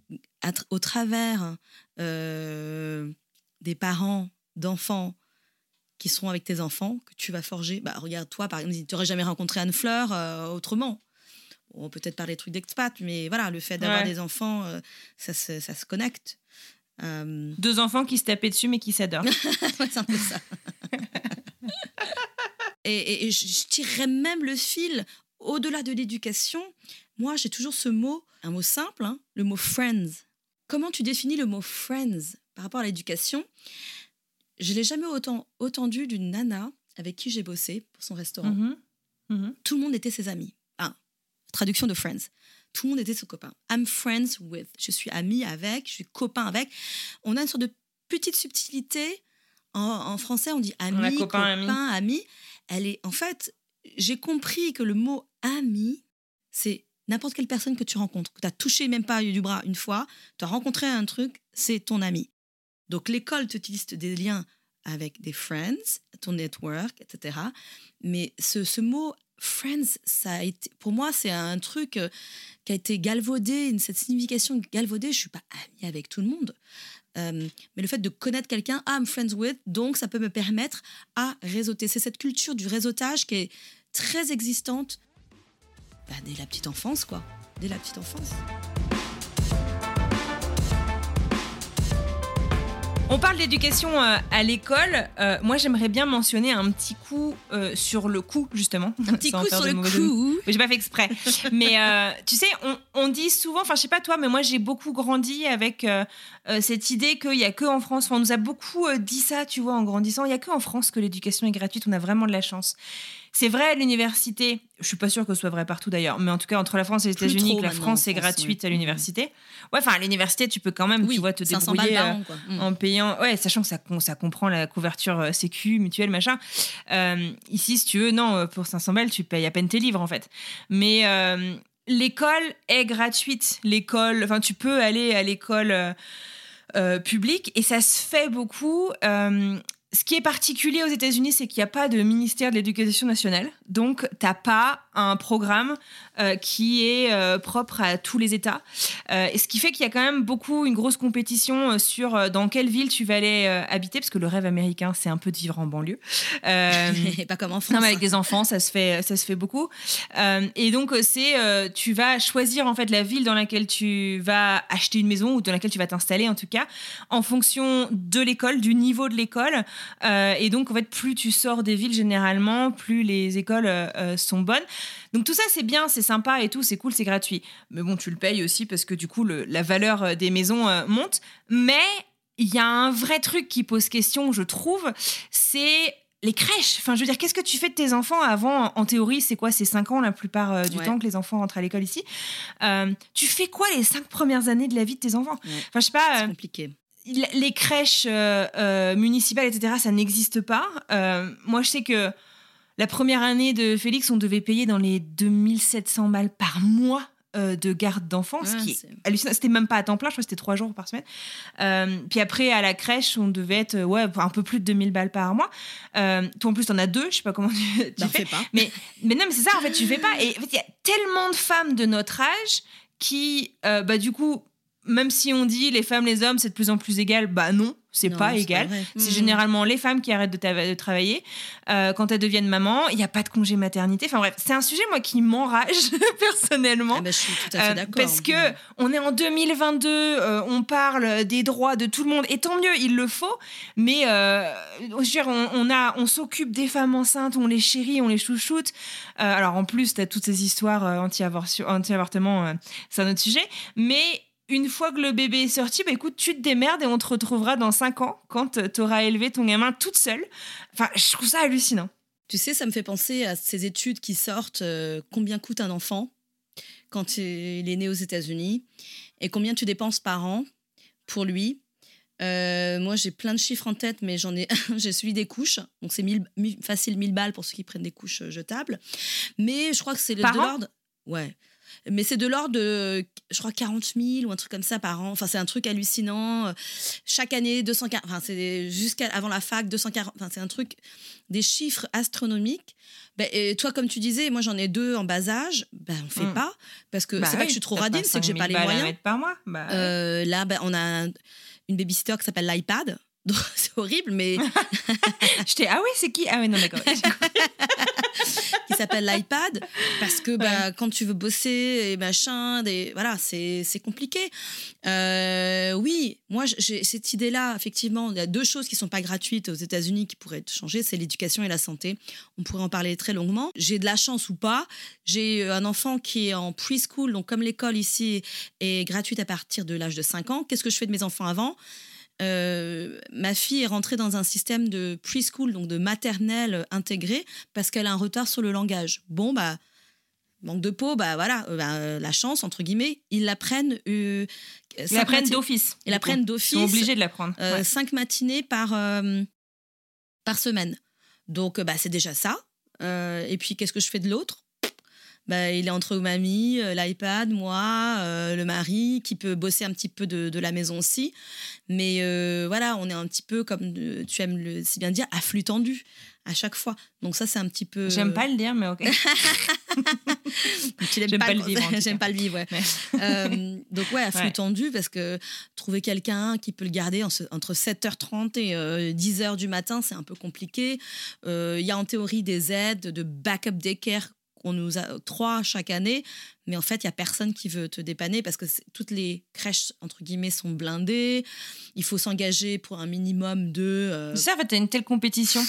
au travers des parents, d'enfants qui seront avec tes enfants que tu vas forger. Bah, regarde, toi, par exemple, tu n'aurais jamais rencontré Anne Fleur euh, autrement. On peut peut-être parler des trucs d'expat, mais voilà, le fait d'avoir Ouais. des enfants, euh, ça, se, ça se connecte. Euh, Deux enfants qui se tapaient dessus mais qui s'adorent. Ouais, c'est un peu ça. et, et- et je, je tirerais même le fil au-delà de l'éducation. Moi, j'ai toujours ce mot, un mot simple, hein, le mot friends. Comment tu définis le mot friends par rapport à l'éducation? Je l'ai jamais autant entendu d'une nana avec qui j'ai bossé pour son restaurant. Mhm. Mhm. Tout le monde était ses amis. Ah, traduction de friends. Tout le monde était ses copains. I'm friends with. Je suis ami avec, je suis copain avec. On a une sorte de petite subtilité. En, en français, on dit ami, On copain, copain, ami. ami. Elle est, en fait, j'ai compris que le mot ami, c'est n'importe quelle personne que tu rencontres, que tu as touché même pas du bras une fois, tu as rencontré un truc, c'est ton ami. Donc l'école t'utilise des liens avec des friends, ton network, etc. Mais ce, mot friends, ça a été, pour moi, c'est un truc euh, qui a été galvaudé, cette signification galvaudée. Je suis pas amie avec tout le monde. Euh, mais le fait de connaître quelqu'un, ah, I'm friends with, donc ça peut me permettre à réseauter. C'est cette culture du réseautage qui est très existante bah, dès la petite enfance, quoi. Dès la petite enfance. On parle d'éducation euh, à l'école. Euh, moi, j'aimerais bien mentionner un petit coup euh, sur le coup, justement. Un petit coup sur le coup. J'ai pas fait exprès. mais euh, tu sais, on, on dit souvent, enfin je sais pas toi, mais moi j'ai beaucoup grandi avec cette idée qu'il y a que en France. Enfin, on nous a beaucoup dit ça, tu vois, en grandissant. Il y a que en France que l'éducation est gratuite. On a vraiment de la chance. C'est vrai à l'université. Je suis pas sûre que ce soit vrai partout d'ailleurs, mais en tout cas entre la France et les États-Unis, la France est France, gratuite oui. à l'université. Ouais, enfin à l'université, tu peux quand même, Oui, tu vois, te 500 balles débrouiller. euh, an. Mm. en payant, ouais, sachant que ça, ça comprend la couverture euh, sécu, mutuelle, machin. Euh, ici, si tu veux, non, pour 500 balles, tu payes à peine tes livres, en fait. Mais l'école est gratuite. L'école, enfin, tu peux aller à l'école euh, publique et ça se fait beaucoup. Euh, ce qui est particulier aux États-Unis, c'est qu'il n'y a pas de ministère de l'Éducation nationale. Donc, tu n'as pas un programme euh, qui est euh, propre à tous les États. Euh, et ce qui fait qu'il y a quand même beaucoup, une grosse compétition sur dans quelle ville tu vas aller habiter, parce que le rêve américain, c'est un peu de vivre en banlieue. Euh, pas comme en France. non, mais avec des enfants, ça se fait, ça se fait beaucoup. Et donc, c'est, tu vas choisir en fait la ville dans laquelle tu vas acheter une maison ou dans laquelle tu vas t'installer en tout cas, en fonction de l'école, du niveau de l'école. Et donc, en fait, plus tu sors des villes généralement, plus les écoles sont bonnes. Donc tout ça, c'est bien, c'est sympa et tout, c'est cool, c'est gratuit. Mais bon, tu le payes aussi parce que du coup, le- la valeur euh, des maisons euh, monte. Mais il y a un vrai truc qui pose question, je trouve, c'est les crèches. Enfin, je veux dire, qu'est-ce que tu fais de tes enfants avant En théorie, c'est quoi C'est 5 ans la plupart euh, du Ouais. temps que les enfants rentrent à l'école ici. Euh, tu fais quoi les 5 premières années de la vie de tes enfants? Ouais. Enfin, je sais pas. C'est compliqué. les crèches euh, euh, municipales, etc., ça n'existe pas. Euh, moi, je sais que la première année de Félix, on devait payer dans les 2700 balles par mois euh, de garde d'enfants, ce qui est hallucinant. C'était même pas à temps plein, je crois que c'était trois jours par semaine. Euh, puis après, à la crèche, on devait être euh, ouais, un peu plus de 2000 balles par mois. Euh, toi, en plus, t'en as deux, je sais pas comment tu, tu Bah, fais. fais pas. Mais, mais non, mais c'est ça, en fait, tu fais pas. Et en fait, il y a tellement de femmes de notre âge qui, bah, du coup, même si on dit les femmes, les hommes, c'est de plus en plus égal, bah non, c'est pas égal. C'est Mhm. généralement les femmes qui arrêtent de, ta- de travailler. Euh, quand elles deviennent maman, il n'y a pas de congé maternité. Enfin bref, c'est un sujet, moi, qui m'enrage personnellement. Ah bah, je suis tout à fait Euh, d'accord. parce que on est en 2022, euh, on parle des droits de tout le monde, et tant mieux, il le faut. Mais je veux dire, on, on a, on s'occupe des femmes enceintes, on les chérit, on les chouchoute. Alors en plus, tu as toutes ces histoires anti-avortement, c'est un autre sujet. Mais une fois que le bébé est sorti, bah écoute, tu te démerdes et on te retrouvera dans 5 ans quand tu auras élevé ton gamin toute seule. Enfin, je trouve ça hallucinant. Tu sais, ça me fait penser à ces études qui sortent, euh, combien coûte un enfant quand il est né aux États-Unis et combien tu dépenses par an pour lui. Euh, moi, j'ai plein de chiffres en tête, mais j'en ai, j'ai celui des couches. Donc, c'est 1000 1000 facile 1000 balles pour ceux qui prennent des couches euh, jetables. Mais je crois que c'est le- de l'ordre. Ouais. Mais c'est de l'ordre de, je crois, 40 000 ou un truc comme ça par an. Enfin, c'est un truc hallucinant. Chaque année, 240. Enfin, c'est jusqu'à avant la fac, 240. Enfin, c'est un truc, des chiffres astronomiques. Ben, et toi, comme tu disais, moi j'en ai deux en bas âge. Ben, on fait Mm. pas parce que Bah c'est pas oui, que je suis trop radine, c'est que j'ai 5000 pas les moyens. par mois. Bah, Euh, là, ben, on a un- une babysitter qui s'appelle l'iPad. C'est horrible, mais J'étais, ah oui, c'est qui? Ah oui, non, d'accord. qui s'appelle l'iPad parce que bah, quand tu veux bosser et machin, des, voilà, c'est compliqué. Euh, oui, moi j'ai cette idée-là, effectivement, il y a deux choses qui sont pas gratuites aux États-Unis qui pourraient être changées, c'est l'éducation et la santé. On pourrait en parler très longuement. J'ai de la chance ou pas. J'ai un enfant qui est en preschool, donc comme l'école ici est gratuite à partir de l'âge de 5 ans, qu'est-ce que je fais de mes enfants avant? Euh, ma fille est rentrée dans un système de preschool, donc de maternelle intégrée, parce qu'elle a un retard sur le langage. Bon, bah, manque de peau, bah voilà, euh, bah, euh, la chance, entre guillemets, ils l'apprennent. Euh, Ils l'apprennent d'office. Ils l'apprennent d'office. Ils sont obligés de l'apprendre. Ouais. Cinq matinées par, par semaine. Donc, bah, c'est déjà ça. Et puis, qu'est-ce que je fais de l'autre? Bah, il est entre mamie, euh, l'iPad, moi, euh, le mari, qui peut bosser un petit peu de, de la maison aussi. Mais euh, voilà, on est un petit peu, comme tu aimes le, si bien dire, à flux tendu à chaque fois. Donc ça, c'est un petit peu... J'aime pas le dire, mais ok. Tu l'aimes J'aime pas le vivre, J'aime pas le vivre, ouais. Euh, donc ouais, à flux Ouais. tendu, parce que trouver quelqu'un qui peut le garder en ce- entre 7h30 et euh, 10h du matin, c'est un peu compliqué. Euh, Il y a en théorie des aides de backup daycare qu'on nous a trois chaque année, mais en fait, il y a personne qui veut te dépanner parce que toutes les crèches, entre guillemets, sont blindées. Il faut s'engager pour un minimum de... euh, en fait, t'as une telle compétition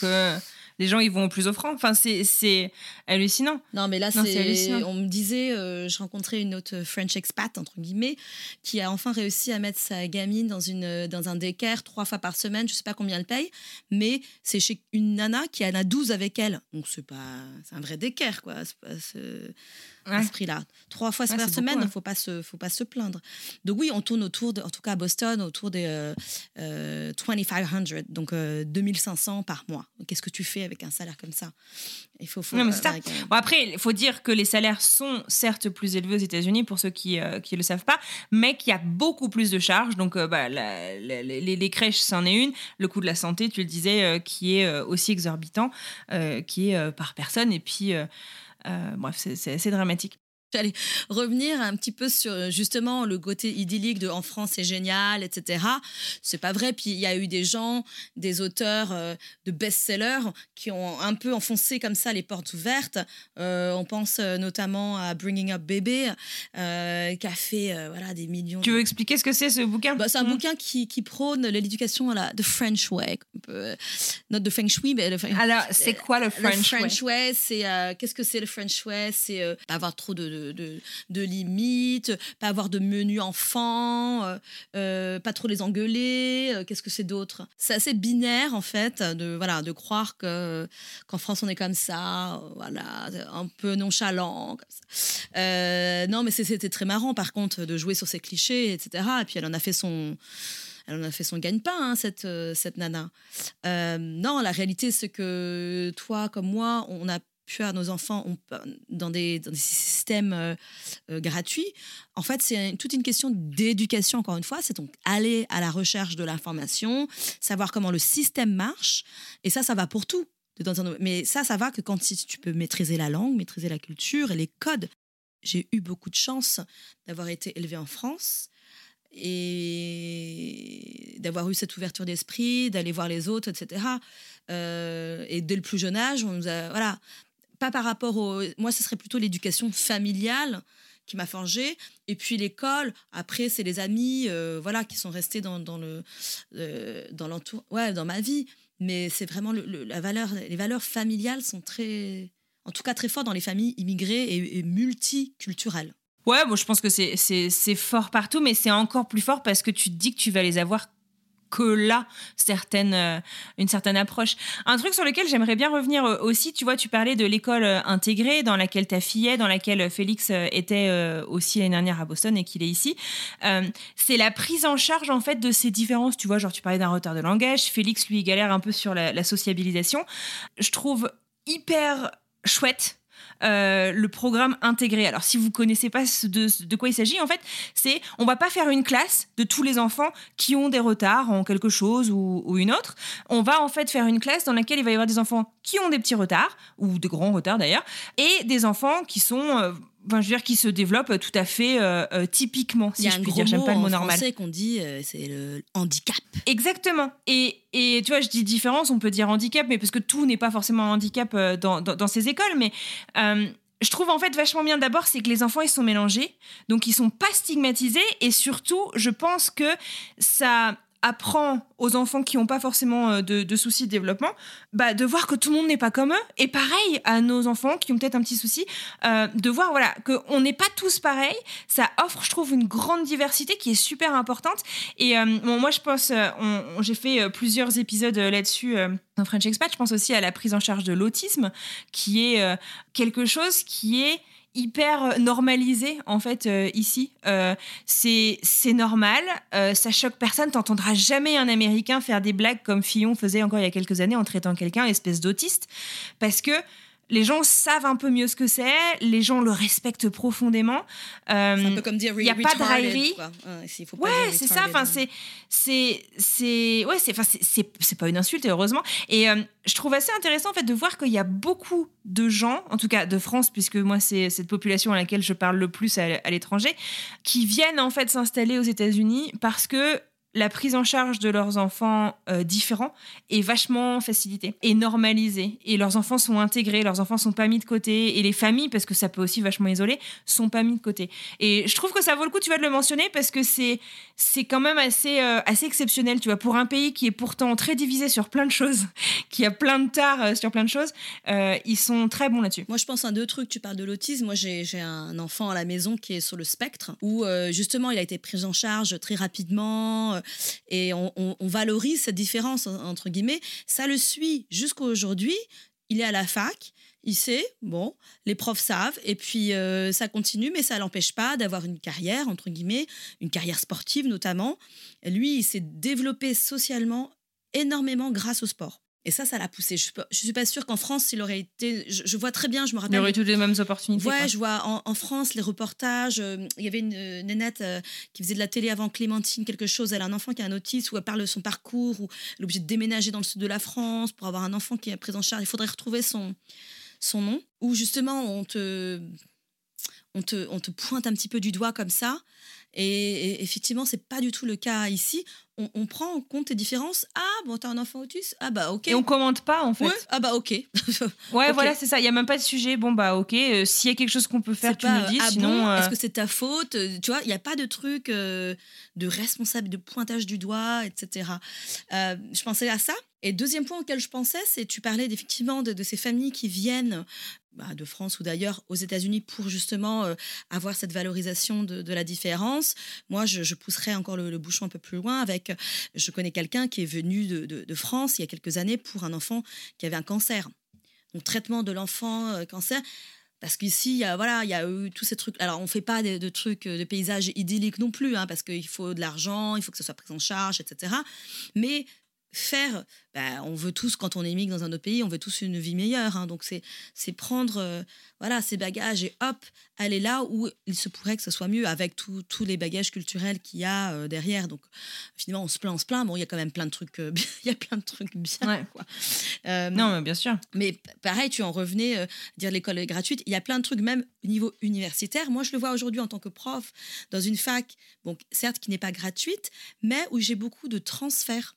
que les gens, ils vont au plus offrant. Enfin, c'est- c'est hallucinant. Non, mais là, c'est c'est. hallucinant. On me disait, euh, je rencontrais une autre French expat, entre guillemets, qui a enfin réussi à mettre sa gamine dans, une, dans un daycare trois fois par semaine. Je sais pas combien elle paye, mais c'est chez une nana qui en a 12 avec elle. Donc, c'est pas. C'est un vrai daycare, quoi, à ce, à ce- à Ouais. ce prix-là. Trois fois Ouais, par semaine, il ouais. faut pas se, faut pas se plaindre. Donc, oui, on tourne autour, de, en tout cas à Boston, autour des euh, euh, 2500, donc euh, 2500 par mois. Qu'est-ce que tu fais avec un salaire comme ça? Il faut. faut Non, mais c'est ça. avec, euh, Bon, après, il faut dire que les salaires sont certes plus élevés aux États-Unis pour ceux qui ne le savent pas, mais qu'il y a beaucoup plus de charges. Donc, euh, bah, la- la- les, les crèches, c'en est une. Le coût de la santé, tu le disais, euh, qui est euh, aussi exorbitant, euh, qui est euh, par personne. Et puis, euh, euh, bref, c'est- c'est assez dramatique. J'allais revenir un petit peu sur euh, justement le côté idyllique de en France c'est génial, etc. C'est pas vrai. Puis il y a eu des gens, des auteurs euh, de best-sellers qui ont un peu enfoncé comme ça les portes ouvertes. Euh, on pense notamment à Bringing Up Baby, euh, qui a fait voilà des millions. Tu veux expliquer ce que c'est ce bouquin? Bah, c'est un Hmm. bouquin qui, qui prône l'éducation à la the French way, not the Feng Shui, mais le Feng- Alors, c'est quoi le French, le French way? Way, c'est qu'est-ce que c'est le French way? C'est pas avoir trop de, de, de, limites, pas avoir de menu enfant, euh, euh, pas trop les engueuler. euh, qu'est-ce que c'est d'autre? C'est assez binaire en fait de voilà de croire que qu'en France on est comme ça, voilà un peu nonchalant. Non mais c'était très marrant par contre de jouer sur ces clichés, etc. Et puis elle en a fait son elle en a fait son gagne-pain, hein, cette, cette nana. Non, la réalité, c'est que toi, comme moi, on a à nos enfants dans, des, systèmes euh, euh, gratuits. En fait, c'est toute une question d'éducation, encore une fois. C'est donc aller à la recherche de l'information, savoir comment le système marche. Et ça, ça va pour tout. Mais ça, ça va que quand tu peux maîtriser la langue, maîtriser la culture et les codes. J'ai eu beaucoup de chance d'avoir été élevée en France et d'avoir eu cette ouverture d'esprit, d'aller voir les autres, etc. Euh, et dès le plus jeune âge, on nous a voilà, pas par rapport au, moi, ce serait plutôt l'éducation familiale qui m'a forgé et puis l'école après c'est les amis euh, voilà qui sont restés dans, dans le euh, dans ouais dans ma vie. Mais c'est vraiment le, la valeur les valeurs familiales sont très en tout cas très fortes dans les familles immigrées et, multiculturelles. Ouais, bon, je pense que c'est- c'est c'est fort partout, mais c'est encore plus fort parce que tu te dis que tu vas les avoir que là, certaines, euh, une certaine approche. Un truc sur lequel j'aimerais bien revenir euh, aussi, tu vois, tu parlais de l'école euh, intégrée dans laquelle ta fille est, dans laquelle Félix était aussi l'année dernière à Boston et qu'il est ici. C'est la prise en charge en fait de ces différences. Tu vois, genre tu parlais d'un retard de langage, Félix lui galère un peu sur la sociabilisation. Je trouve hyper chouette euh, le programme intégré. Alors, si vous connaissez pas de, de quoi il s'agit, en fait, c'est on va pas faire une classe de tous les enfants qui ont des retards en quelque chose ou, ou une autre. On va en fait faire une classe dans laquelle il va y avoir des enfants qui ont des petits retards ou de grands retards d'ailleurs, et des enfants qui sont, euh, enfin, je veux dire, qui se développent tout à fait euh, euh, typiquement, si je un puis gros dire. J'aime pas le mot normal. français qu'on dit euh, c'est le handicap Exactement. Et, et tu vois, je dis différence, on peut dire handicap, mais parce que tout n'est pas forcément un handicap dans, dans, dans ces écoles. Mais euh, je trouve en fait vachement bien d'abord, c'est que les enfants, ils sont mélangés. Donc, ils sont pas stigmatisés. Et surtout, je pense que ça apprend aux enfants qui n'ont pas forcément euh, de, soucis de développement, bah, de voir que tout le monde n'est pas comme eux. Et pareil à nos enfants qui ont peut-être un petit souci, euh, de voir voilà qu'on n'est pas tous pareils. Ça offre, je trouve, une grande diversité qui est super importante. Et euh, bon, moi, je pense, euh, j'ai fait euh, plusieurs épisodes là-dessus euh, dans French Expat. Je pense aussi à la prise en charge de l'autisme, qui est quelque chose qui est hyper euh, normalisé en fait euh, ici. Euh, c'est normal. Ça choque personne. T'entendras jamais un américain faire des blagues comme Fillon faisait encore il y a quelques années en traitant quelqu'un espèce d'autiste. Parce que les gens savent un peu mieux ce que c'est, les gens le respectent profondément. Euh, c'est un peu comme dire il y a pas de raillerie. Ouais, s'il faut pas Ouais, dire c'est ça. Enfin, c'est, c'est, c'est, ouais, c'est, enfin, c'est pas une insulte, heureusement. Et euh, je trouve assez intéressant en fait de voir qu'il y a beaucoup de gens, en tout cas de France, puisque moi c'est cette population à laquelle je parle le plus à, à l'étranger, qui viennent en fait s'installer aux États-Unis parce que la prise en charge de leurs enfants euh, différents est vachement facilitée et normalisée. Et leurs enfants sont intégrés, leurs enfants sont pas mis de côté. Et les familles, parce que ça peut aussi vachement isoler, sont pas mis de côté. Et je trouve que ça vaut le coup, tu vas de le mentionner, parce que c'est, quand même assez, euh, assez exceptionnel, tu vois, pour un pays qui est pourtant très divisé sur plein de choses, qui a plein de tares euh, sur plein de choses, ils sont très bons là-dessus. Moi, je pense à deux trucs. Tu parles de l'autisme. Moi, j'ai un enfant à la maison qui est sur le spectre, où justement, il a été pris en charge très rapidement, et on, valorise cette différence, en- entre guillemets. Ça le suit jusqu'à aujourd'hui. Il est à la fac. Il sait, bon, les profs savent, et puis euh, ça continue, mais ça l'empêche pas d'avoir une carrière, entre guillemets, une carrière sportive notamment. Lui, il s'est développé socialement énormément grâce au sport. Et ça, ça l'a poussé. Je je suis pas sûre qu'en France, il aurait été. Je, je vois très bien, je me Il rappelle. aurait toutes les mêmes opportunités. Ouais, quoi. je vois en, en France les reportages. euh, Il y avait une euh, nénette euh, qui faisait de la télé avant Clémentine, quelque chose. Elle a un enfant qui a un autisme, où elle parle de son parcours, où elle est obligée de déménager dans le sud de la France pour avoir un enfant qui est pris en charge. Il faudrait retrouver son, son nom. Où justement, on te, on, te, on te pointe un petit peu du doigt comme ça. Et, et effectivement, c'est pas du tout le cas ici. On, on prend en compte les différences. Ah, bon, t'as un enfant autiste Ah, bah, ok. Et on commente pas, en fait. Ouais, ah, bah, ok. Ouais, voilà, c'est ça. Il y a même pas de sujet. Bon, bah, ok. euh, S'il y a quelque chose qu'on peut faire, tu nous dis. ah sinon, bon, euh, est-ce que c'est ta faute? Tu vois, il n'y a pas de truc euh, de responsable, de pointage du doigt, etc. Je pensais à ça. Et deuxième point auquel je pensais, c'est tu parlais effectivement de, ces familles qui viennent bah, de France ou d'ailleurs aux États-Unis pour justement euh, avoir cette valorisation de, la différence. Moi, je, je pousserais encore le, bouchon un peu plus loin avec, je connais quelqu'un qui est venu de, France il y a quelques années pour un enfant qui avait un cancer. Donc traitement de l'enfant euh, cancer Parce qu'ici, a, voilà, il y a eu tous ces trucs. Alors, on fait pas de, trucs, euh, de paysages idylliques non plus, hein, parce qu'il faut de l'argent, il faut que ça soit pris en charge, etc. Mais faire, bah, on veut tous, quand on émigre dans un autre pays, on veut tous une vie meilleure. hein. donc, c'est prendre euh, voilà, ses bagages et hop, aller là où il se pourrait que ce soit mieux avec tous les bagages culturels qu'il y a euh, derrière. Donc, finalement, on se plaint, on se plaint. Bon, il y a quand même plein de trucs, euh, il y a plein de trucs bien. Ouais. quoi. Non, mais bien sûr. mais pareil, tu en revenais, dire l'école est gratuite. Il y a plein de trucs, même au niveau universitaire. Moi, je le vois aujourd'hui en tant que prof dans une fac, bon, certes qui n'est pas gratuite, mais où j'ai beaucoup de transferts.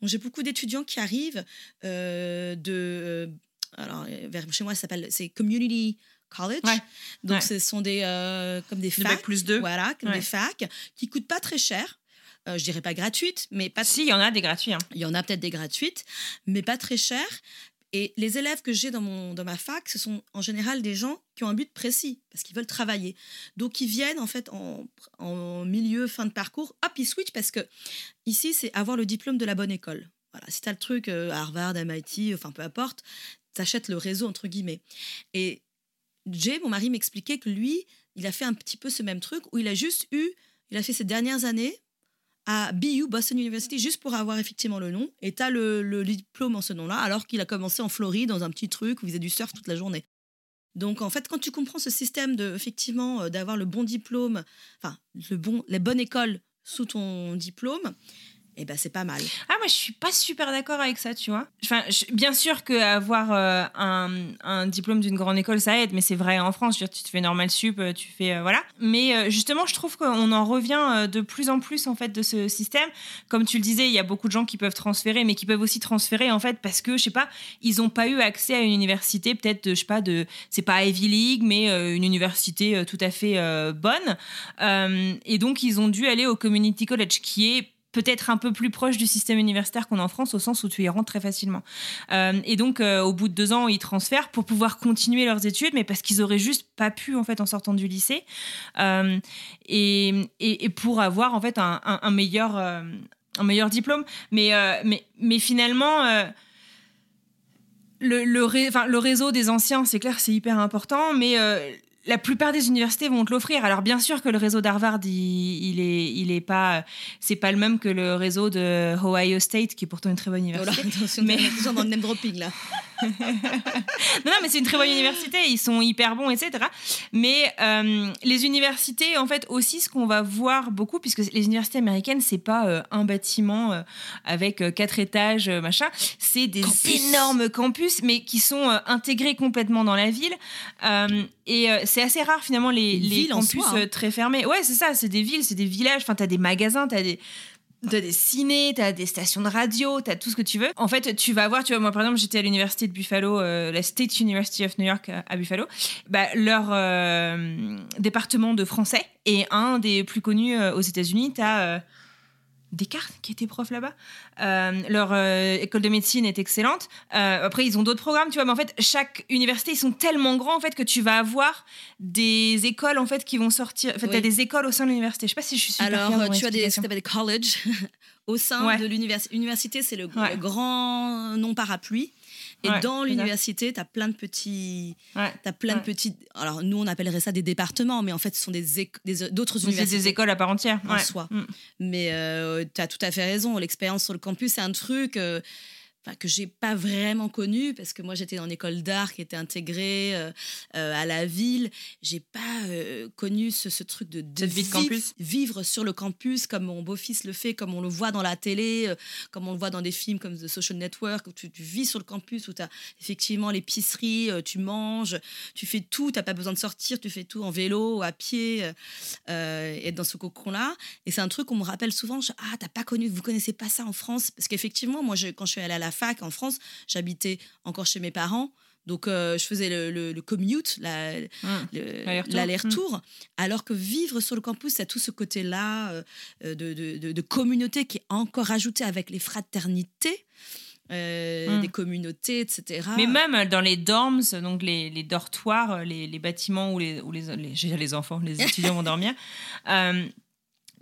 Donc, j'ai beaucoup d'étudiants qui arrivent euh, de. euh, alors, euh, vers chez moi, ça s'appelle. C'est Community College. Ouais. Donc, Ouais. ce sont des. euh, comme des facs. plus deux. Voilà, comme Ouais. des facs qui coûtent pas très cher. Euh, je dirais pas gratuites, mais pas Si, il y en a des gratuits. hein. il y en a peut-être des gratuites, mais pas très chères. Et les élèves que j'ai dans, mon, dans ma fac, ce sont en général des gens qui ont un but précis, parce qu'ils veulent travailler. Donc, ils viennent en fait en, milieu, fin de parcours, hop, ils switchent, parce que ici, c'est avoir le diplôme de la bonne école. Voilà, si tu as le truc euh, Harvard, MIT, enfin peu importe, t'achètes le réseau, entre guillemets. Et Jay, mon mari, m'expliquait que lui, il a fait un petit peu ce même truc, où il a juste eu, il a fait ces dernières années à BU, Boston University, juste pour avoir effectivement le nom. Et tu as le, le diplôme en ce nom-là, alors qu'il a commencé en Floride dans un petit truc où il faisait du surf toute la journée. Donc en fait, quand tu comprends ce système de effectivement euh, d'avoir le bon diplôme, enfin le bon, la bonne école sous ton diplôme, eh ben c'est pas mal. Ah, moi, je suis pas super d'accord avec ça, tu vois. Enfin, bien sûr qu'avoir euh, un, un diplôme d'une grande école, ça aide, mais c'est vrai en France. Tu te fais normal sup, euh, tu fais. euh, voilà. Mais justement, je trouve qu'on en revient de plus en plus, en fait, de ce système. Comme tu le disais, il y a beaucoup de gens qui peuvent transférer, mais qui peuvent aussi transférer, en fait, parce que, je sais pas, ils n'ont pas eu accès à une université, peut-être, je sais pas, de. C'est pas Ivy League, mais une université tout à fait bonne. Et donc, ils ont dû aller au Community College, qui est peut-être un peu plus proche du système universitaire qu'on a en France, au sens où tu y rentres très facilement. Euh, et donc, euh, au bout de deux ans, ils transfèrent pour pouvoir continuer leurs études, mais parce qu'ils auraient juste pas pu, en fait, en sortant du lycée. Euh, et, et, pour avoir, en fait, un, meilleur, un meilleur diplôme. Mais, mais, mais finalement... le, le, réseau des anciens, c'est clair, c'est hyper important, mais la plupart des universités vont te l'offrir. Alors bien sûr que le réseau d'Harvard, il, il est, il est pas, c'est pas le même que le réseau de Ohio State, qui est pourtant une très bonne université. attention, Mais- on est toujours dans le name dropping là. Non, non, mais c'est une très bonne université, ils sont hyper bons, etc. Mais euh, les universités, en fait, aussi, ce qu'on va voir beaucoup, puisque les universités américaines, c'est pas euh, un bâtiment euh, avec quatre étages, machin, c'est des Campus. énormes campus, mais qui sont intégrés complètement dans la ville. Et c'est assez rare, finalement, les, les en campus soi, hein. très fermés. Ouais, c'est ça, c'est des villes, c'est des villages, enfin, t'as des magasins, t'as des. T'as des cinés, t'as des stations de radio, t'as tout ce que tu veux. En fait, tu vas voir, tu vois, moi par exemple, j'étais à l'université de Buffalo, euh, la State University of New York à, à Buffalo. Bah, leur euh, département de français est un des plus connus euh, aux États-Unis. Euh, Descartes qui était prof là-bas. Euh, leur euh, école de médecine est excellente. Euh, après, ils ont d'autres programmes, tu vois. Mais en fait, chaque université, ils sont tellement grands en fait que tu vas avoir des écoles en fait qui vont sortir. En fait, Oui. t'as des écoles au sein de l'université. Je sais pas si je suis super Alors, claire tu as des, ce des colleges au sein Ouais. de l'université. L'université, c'est le, Ouais. le grand nom parapluie. Et Ouais, dans l'université, tu as plein de petits. Ouais. Plein de petits. Alors, nous, on appellerait ça des départements, mais en fait, ce sont des des- d'autres C'est universités. des écoles à part entière. en soi. Mm. Mais tu as tout à fait raison. L'expérience sur le campus, c'est un truc euh, enfin, que j'ai pas vraiment connu parce que moi, j'étais dans une école d'art qui était intégrée euh, euh, à la ville. J'ai pas euh, connu ce, ce truc de, vivre- campus? vivre sur le campus comme mon beau-fils le fait, comme on le voit dans la télé, comme on le voit dans des films comme The Social Network, où tu, tu vis sur le campus, où tu as effectivement l'épicerie, tu manges, tu fais tout, tu n'as pas besoin de sortir, tu fais tout en vélo, à pied, et dans ce cocon-là. Et c'est un truc qu'on me rappelle souvent, je- ah, t'as pas connu, vous connaissez pas ça en France? Parce qu'effectivement, moi, je- quand je suis allée à la fac en France, j'habitais encore chez mes parents. Donc, euh, je faisais le, le- le commute, la- Mm. le- L'aller-retour. l'aller-retour. Alors que vivre sur le campus, y a tout ce côté-là euh, euh, de, de- de- de communauté qui est encore ajouté avec les fraternités, euh, Mm. des communautés, etc. Mais même dans les dorms, donc les, les dortoirs, les, les bâtiments où les, où les, les, enfants, les étudiants vont dormir,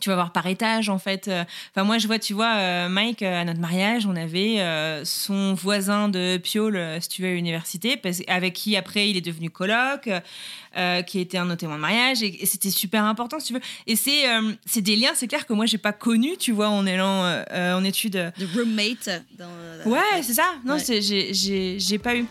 tu vas voir par étage en fait. Euh, Enfin moi je vois, tu vois, euh, Mike euh, à notre mariage, on avait son voisin de Piole, euh, si tu veux, à l'université, avec qui après il est devenu coloc, euh, qui était un de nos témoins de mariage, et, et c'était super important, si tu veux. Et c'est euh, c'est des liens, c'est clair que moi j'ai pas connu, tu vois, en allant euh, en études. De roommate. Dans, Ouais, c'est ça. Non, Ouais. j'ai j'ai pas eu.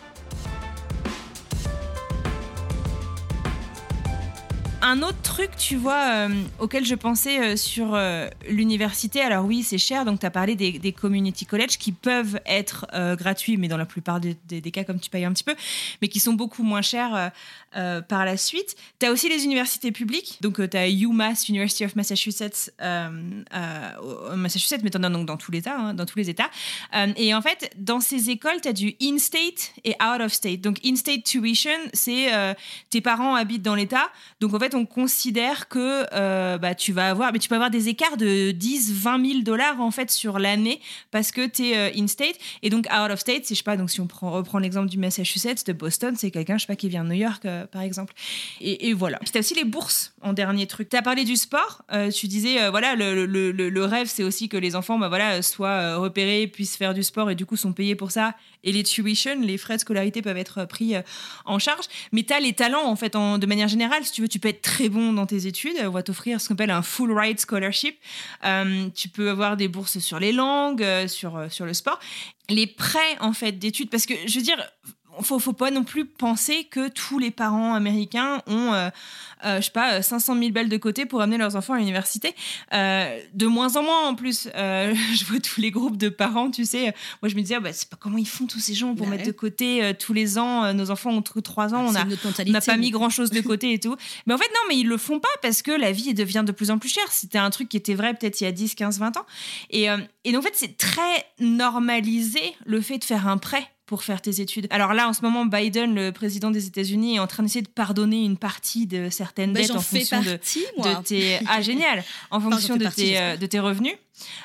Un autre truc, tu vois, euh, auquel je pensais euh, sur euh, l'université, alors oui, c'est cher, donc tu as parlé des, community colleges qui peuvent être gratuits, mais dans la plupart des, cas, comme tu payes un petit peu, mais qui sont beaucoup moins chers par la suite. Tu as aussi les universités publiques, donc tu as UMass, University of Massachusetts, Massachusetts, mais t'en as donc dans tous les États, hein, dans tous les États. Et en fait, dans ces écoles, tu as du in-state et out-of-state. Donc, in-state tuition, c'est tes parents habitent dans l'État. Donc, en fait, on considère que euh, bah, tu vas avoir, mais tu peux avoir des écarts de 10, 20 000 dollars en fait sur l'année parce que tu es in-state. Et donc, out-of-state, c'est, je sais pas, donc si on prend, reprend l'exemple du Massachusetts, de Boston, c'est quelqu'un, je sais pas, qui vient de New York, euh, par exemple. Et, voilà. T'as aussi les bourses en dernier truc. Tu as parlé du sport. euh, tu disais, euh, voilà, le, le- le- rêve, c'est aussi que les enfants bah, voilà, soient euh, repérés, puissent faire du sport et du coup sont payés pour ça. Et les tuition, les frais de scolarité peuvent être euh, pris euh, en charge. Mais tu as les talents, en fait, en- de manière générale. Si tu veux, tu peux être très bon dans tes études. On va t'offrir ce qu'on appelle un full ride scholarship. Euh, tu peux avoir des bourses sur les langues, sur, sur le sport. Les prêts, en fait, d'études, parce que je veux dire, faut, faut pas non plus penser que tous les parents américains ont, euh, euh, je sais pas, 500 000 balles de côté pour amener leurs enfants à l'université. Euh, de moins en moins en plus. Euh, je vois tous les groupes de parents, tu sais. Moi, je me disais, ah, bah, c'est pas comment ils font tous ces gens pour Bah mettre de côté euh, tous les ans. nos enfants ont 3 ans, on C'est a, une autre on n'a pas mis grand chose de côté et tout. Mais en fait, non, mais ils le font pas parce que la vie devient de plus en plus chère. C'était un truc qui était vrai peut-être il y a 10, 15, 20 ans. Et, et donc, en fait, c'est très normalisé le fait de faire un prêt pour faire tes études. Alors là, en ce moment, Biden, le président des États-Unis, est en train d'essayer de pardonner une partie de certaines Bah, dettes en fonction de, partie, moi. de tes ah génial en fonction de partie, tes euh, de tes revenus.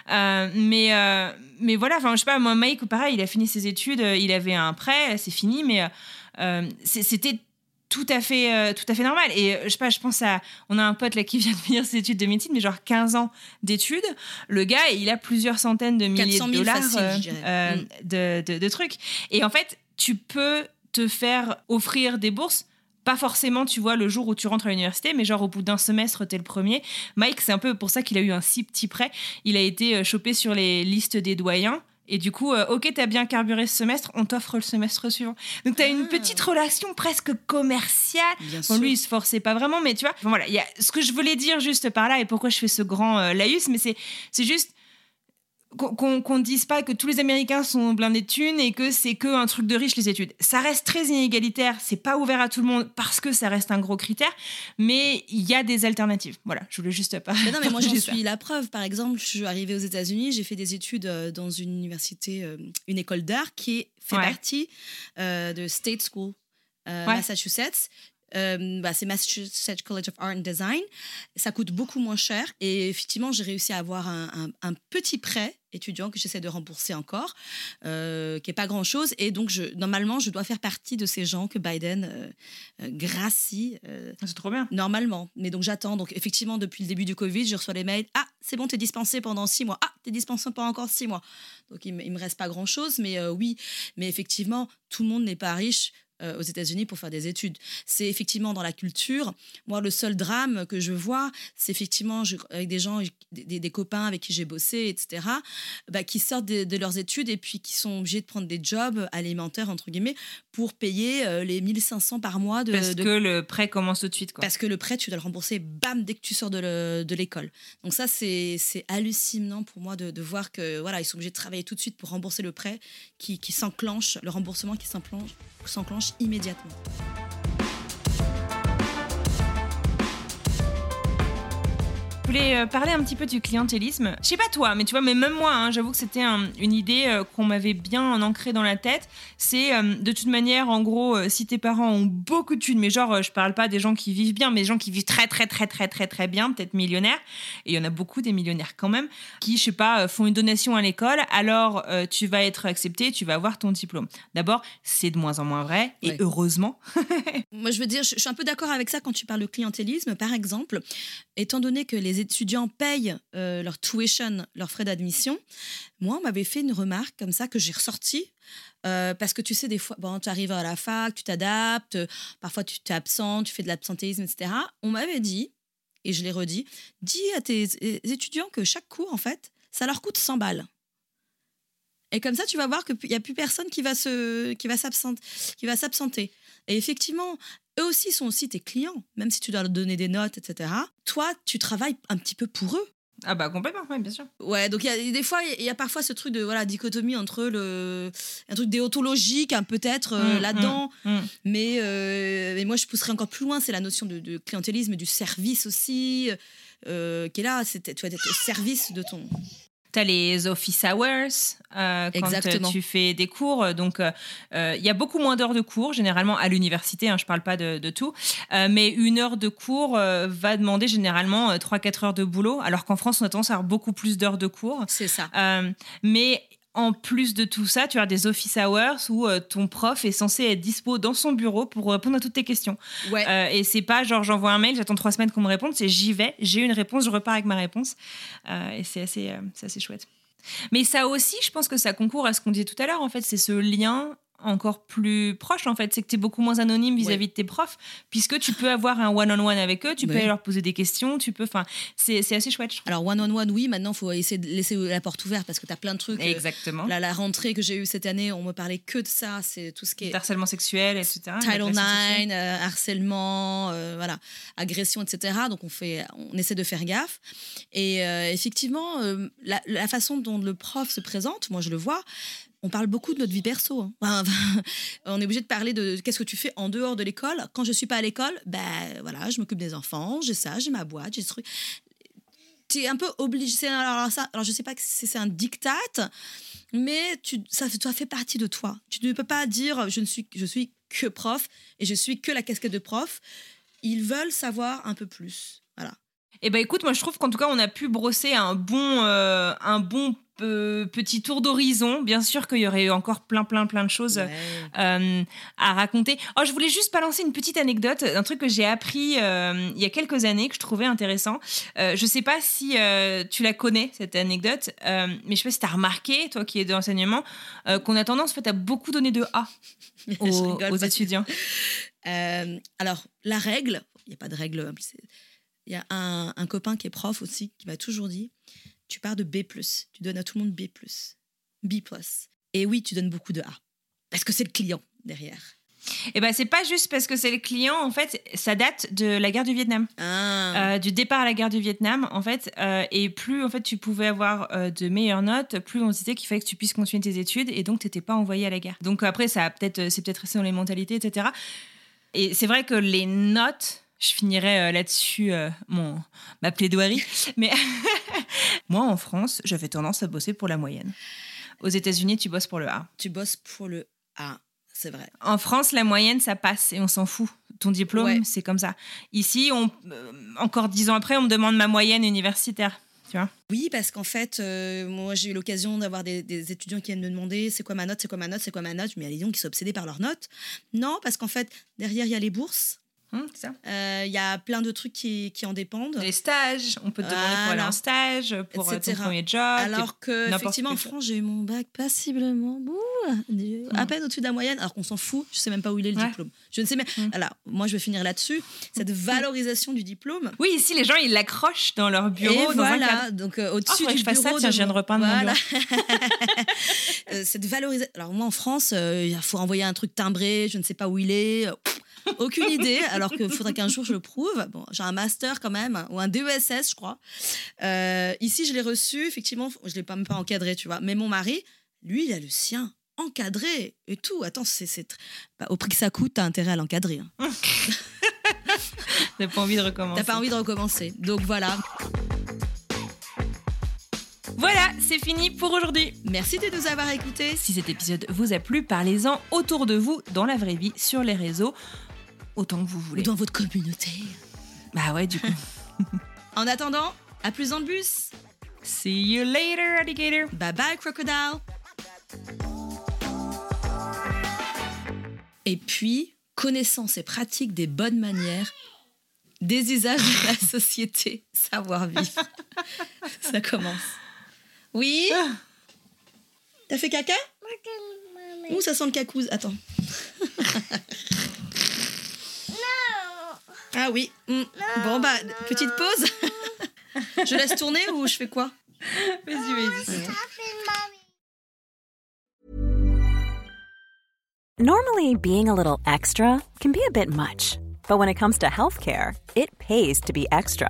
Euh, mais euh, mais voilà, enfin je sais pas, moi Mike pareil, il a fini ses études, il avait un prêt, c'est fini, mais c'était tout à fait euh, tout à fait normal et euh, je sais pas je pense à on a un pote là qui vient de finir ses études de médecine mais genre 15 ans d'études le gars il a plusieurs centaines de milliers 400 de 000 dollars facile, euh, Mm. de, de- de trucs et en fait tu peux te faire offrir des bourses pas forcément, tu vois, le jour où tu rentres à l'université, mais genre au bout d'un semestre, t'es le premier. Mike, c'est un peu pour ça qu'il a eu un si petit prêt. Il a été chopé sur les listes des doyens. Et du coup, euh, ok, t'as bien carburé ce semestre, on t'offre le semestre suivant. Donc t'as une Ah. petite relation presque commerciale. Bien Bon, sûr. lui, il se forçait pas vraiment, mais tu vois, enfin, voilà, il y a ce que je voulais dire juste par là et pourquoi je fais ce grand euh, laïus, mais c'est c'est juste qu'on qu'on dise pas que tous les Américains sont blindés de thunes et que c'est que un truc de riche les études. Ça reste très inégalitaire, c'est pas ouvert à tout le monde parce que ça reste un gros critère, mais il y a des alternatives. Voilà, je voulais juste pas. Mais non, mais moi j'en suis la preuve. Par exemple, je suis arrivée aux États-Unis, j'ai fait des études euh, dans une université, euh, une école d'art qui fait Ouais. partie euh, de State School euh, Ouais. Massachusetts. Euh, bah, c'est Massachusetts College of Art and Design. Ça coûte beaucoup moins cher. Et effectivement, j'ai réussi à avoir un, un- un petit prêt étudiant que j'essaie de rembourser encore, euh, qui est pas grand-chose. Et donc, je, normalement, je dois faire partie de ces gens que Biden euh, euh, gracie. euh, C'est trop bien. Normalement. Mais donc j'attends. Donc effectivement, depuis le début du Covid, je reçois les mails. Ah, c'est bon, t'es dispensé pendant six mois. Ah, t'es dispensé pendant encore six mois. Donc il, il me reste pas grand chose. Mais oui, mais effectivement, tout le monde n'est pas riche euh, aux États-Unis pour faire des études. C'est effectivement dans la culture. Moi, le seul drame que je vois, c'est effectivement je- avec des gens, des, copains avec qui j'ai bossé, etc., bah, qui sortent de, de leurs études et puis qui sont obligés de prendre des jobs alimentaires, entre guillemets, pour payer euh, les 1500 par mois de, Parce de que le prêt commence tout de suite. Quoi. parce que le prêt, tu dois le rembourser, bam, dès que tu sors de le- de l'école. Donc ça, c'est hallucinant pour moi de, de voir que voilà, ils sont obligés de travailler tout de suite pour rembourser le prêt qui, qui s'enclenche, le remboursement qui s'enclenche immédiatement. Voulais euh, parler un petit peu du clientélisme. Je sais pas toi, mais tu vois, mais même moi, hein, j'avoue que c'était un- une idée euh, qu'on m'avait bien ancrée dans la tête. C'est euh, de toute manière, en gros, euh, si tes parents ont beaucoup de thunes, mais genre, je parle pas des gens qui vivent bien, mais des gens qui vivent très, très, très, très, très, très bien, peut-être millionnaires. Et il y en a beaucoup des millionnaires quand même, qui, je sais pas, font une donation à l'école. Alors, tu vas être accepté, tu vas avoir ton diplôme. D'abord, c'est de moins en moins vrai, et Ouais. heureusement. Moi, je veux dire, je, je suis un peu d'accord avec ça quand tu parles de clientélisme. Par exemple, étant donné que les étudiants payent euh, leur tuition, leurs frais d'admission, moi, on m'avait fait une remarque comme ça que j'ai ressortie. euh, parce que tu sais, des fois, bon, tu arrives à la fac, tu t'adaptes, euh, parfois tu t'es absent, tu fais de l'absentéisme, etc. On m'avait dit, et je l'ai redit, dis à tes é- étudiants que chaque cours, en fait, ça leur coûte 100 balles. Et comme ça, tu vas voir qu'il n'y a plus personne qui va qui va s'absenter. Et effectivement, eux aussi sont aussi tes clients, même si tu dois leur donner des notes, etc. Toi, tu travailles un petit peu pour eux. Ah bah complètement, ouais, bien sûr. Ouais, donc il y a des fois, il y a parfois ce truc de voilà dichotomie entre le un truc déontologique, hein, peut-être euh, Mm, là-dedans, mm, mm. mais, euh, mais moi je pousserais encore plus loin, c'est la notion de, de clientélisme, du service aussi, euh, qui est là, c'est tu vas être au service de ton. T'as les office hours euh, quand Exactement. euh, tu fais des cours. Donc, euh, euh, il y a beaucoup moins d'heures de cours, généralement à l'université. Hein, je parle pas de, de tout. Euh, mais une heure de cours va demander généralement euh, 3-4 heures de boulot, alors qu'en France, on a tendance à avoir beaucoup plus d'heures de cours. C'est ça. Mais en plus de tout ça, tu as des office hours où euh, ton prof est censé être dispo dans son bureau pour répondre à toutes tes questions. Ouais. Euh, et c'est pas genre j'envoie un mail, j'attends trois semaines qu'on me réponde, c'est j'y vais, j'ai une réponse, je repars avec ma réponse. Euh, et c'est assez, euh, c'est assez chouette. Mais ça aussi, je pense que ça concourt à ce qu'on disait tout à l'heure, en fait, c'est ce lien encore plus proche en fait c'est que tu es beaucoup moins anonyme vis-à-vis de tes profs puisque tu peux avoir un one-on-one avec eux tu peux Ouais. leur poser des questions tu peux enfin c'est assez chouette je trouve. Alors one on one, oui. Maintenant, il faut essayer de laisser la porte ouverte parce que tu as plein de trucs. euh, exactement La, la rentrée que j'ai eue cette année, on me parlait que de ça. C'est tout ce qui est harcèlement sexuel etc Title l'agression sexuelle. IX, euh, harcèlement, euh, voilà, agression, etc. Donc on fait, on essaie de faire gaffe. Et euh, effectivement, la, la façon dont le prof se présente, moi je le vois. On parle beaucoup de notre vie perso. hein. On est obligé de parler de qu'est-ce que tu fais en dehors de l'école. Quand je suis pas à l'école, ben voilà, je m'occupe des enfants, j'ai ça, j'ai ma boîte, j'ai ce truc. Tu es un peu obligé. Alors, ça, alors je sais pas si c'est un diktat, mais tu, ça, ça fait partie de toi. Tu ne peux pas dire je ne suis, je suis que prof et je suis que la casquette de prof. Ils veulent savoir un peu plus. Voilà. Eh ben écoute, moi je trouve qu'en tout cas on a pu brosser un bon, euh, un bon euh, petit tour d'horizon. Bien sûr qu'il y aurait eu encore plein, plein, plein de choses euh, à raconter. Oh, je voulais juste balancer une petite anecdote, un truc que j'ai appris euh, il y a quelques années que je trouvais intéressant. Je sais pas si tu la connais cette anecdote, mais je sais pas si tu as remarqué, toi qui es de l'enseignement, qu'on a tendance en fait à beaucoup donner de A aux, étudiants. Alors, la règle, il n'y a pas de règle. Il y a un, un copain qui est prof aussi qui m'a toujours dit tu pars de B, tu donnes à tout le monde B, B. Et oui, tu donnes beaucoup de A. Parce que c'est le client derrière. Et ben c'est pas juste parce que c'est le client, en fait, ça date de la guerre du Vietnam. Ah. Euh, du départ à la guerre du Vietnam, en fait, euh, et plus en fait tu pouvais avoir euh, de meilleures notes, plus on disait qu'il fallait que tu puisses continuer tes études, et donc t'étais pas envoyé à la guerre. Donc après, ça peut-être, c'est peut-être resté dans les mentalités, etc. Et c'est vrai que les notes, je finirai euh, là-dessus euh, mon ma plaidoirie, mais moi en France, j'avais tendance à bosser pour la moyenne. Aux États-Unis, tu bosses pour le A. Tu bosses pour le A, c'est vrai. En France, la moyenne, ça passe et on s'en fout. Ton diplôme, Ouais. c'est comme ça. Ici, on, euh, encore dix ans après, on me demande ma moyenne universitaire. Tu vois Oui, parce qu'en fait, euh, moi, j'ai eu l'occasion d'avoir des, des étudiants qui viennent me demander c'est quoi ma note, c'est quoi ma note, c'est quoi ma note? Mais il y a des gens qui sont obsédés par leur note. Non, parce qu'en fait, derrière, il y a les bourses. Hum, c'est ça. Euh, Il y a plein de trucs qui, qui en dépendent. Les stages, on peut te demander pour aller Voilà. en stage, pour euh, ton Etc. premier job. Alors que, effectivement, en. France, j'ai eu mon bac passiblement, bouh, du- à peine au-dessus de la moyenne, alors qu'on s'en fout. Je sais même pas où il est le Ouais. diplôme. Je ne sais même. Alors, moi, je vais finir là-dessus. Cette valorisation du diplôme. Oui, ici, les gens, ils l'accrochent dans leur bureau. Et dans voilà, donc euh, Oh, au-dessus faudrait du je fasse ça, bureau. tiens, je viens de repeindre mon voilà. Euh, Cette valorisation. Alors moi en France, euh, il faut envoyer un truc timbré, je ne sais pas où il est. Aucune idée, alors qu'il faudrait qu'un jour je le prouve. Bon, j'ai un master quand même, ou un DESS, je crois. Euh, ici, je l'ai reçu, effectivement, je l'ai pas même pas encadré, tu vois. Mais mon mari, lui, il a le sien encadré et tout. Attends, c'est bah, au prix que ça coûte, t'as intérêt à l'encadrer. hein. T'as pas envie de recommencer. T'as pas envie de recommencer. Donc voilà. Voilà, c'est fini pour aujourd'hui. Merci de nous avoir écoutés. Si cet épisode vous a plu, parlez-en autour de vous, dans la vraie vie, sur les réseaux, autant que vous Ou voulez. dans votre communauté. Bah ouais, du coup. En attendant, à plus dans le bus. See you later, alligator. Bye bye, crocodile. Et puis, connaissance et pratique des bonnes manières Des usages de la société, savoir-vivre. Ça commence. Oui T'as fait caca Ouh, ça sent le cacouze. Attends. Ah oui. mm. Bon, bah, petite pause. je laisse tourner ou je fais quoi Vas-y, vas-y. Normally, being a little extra can be a bit much, but when it comes to healthcare, it pays to be extra.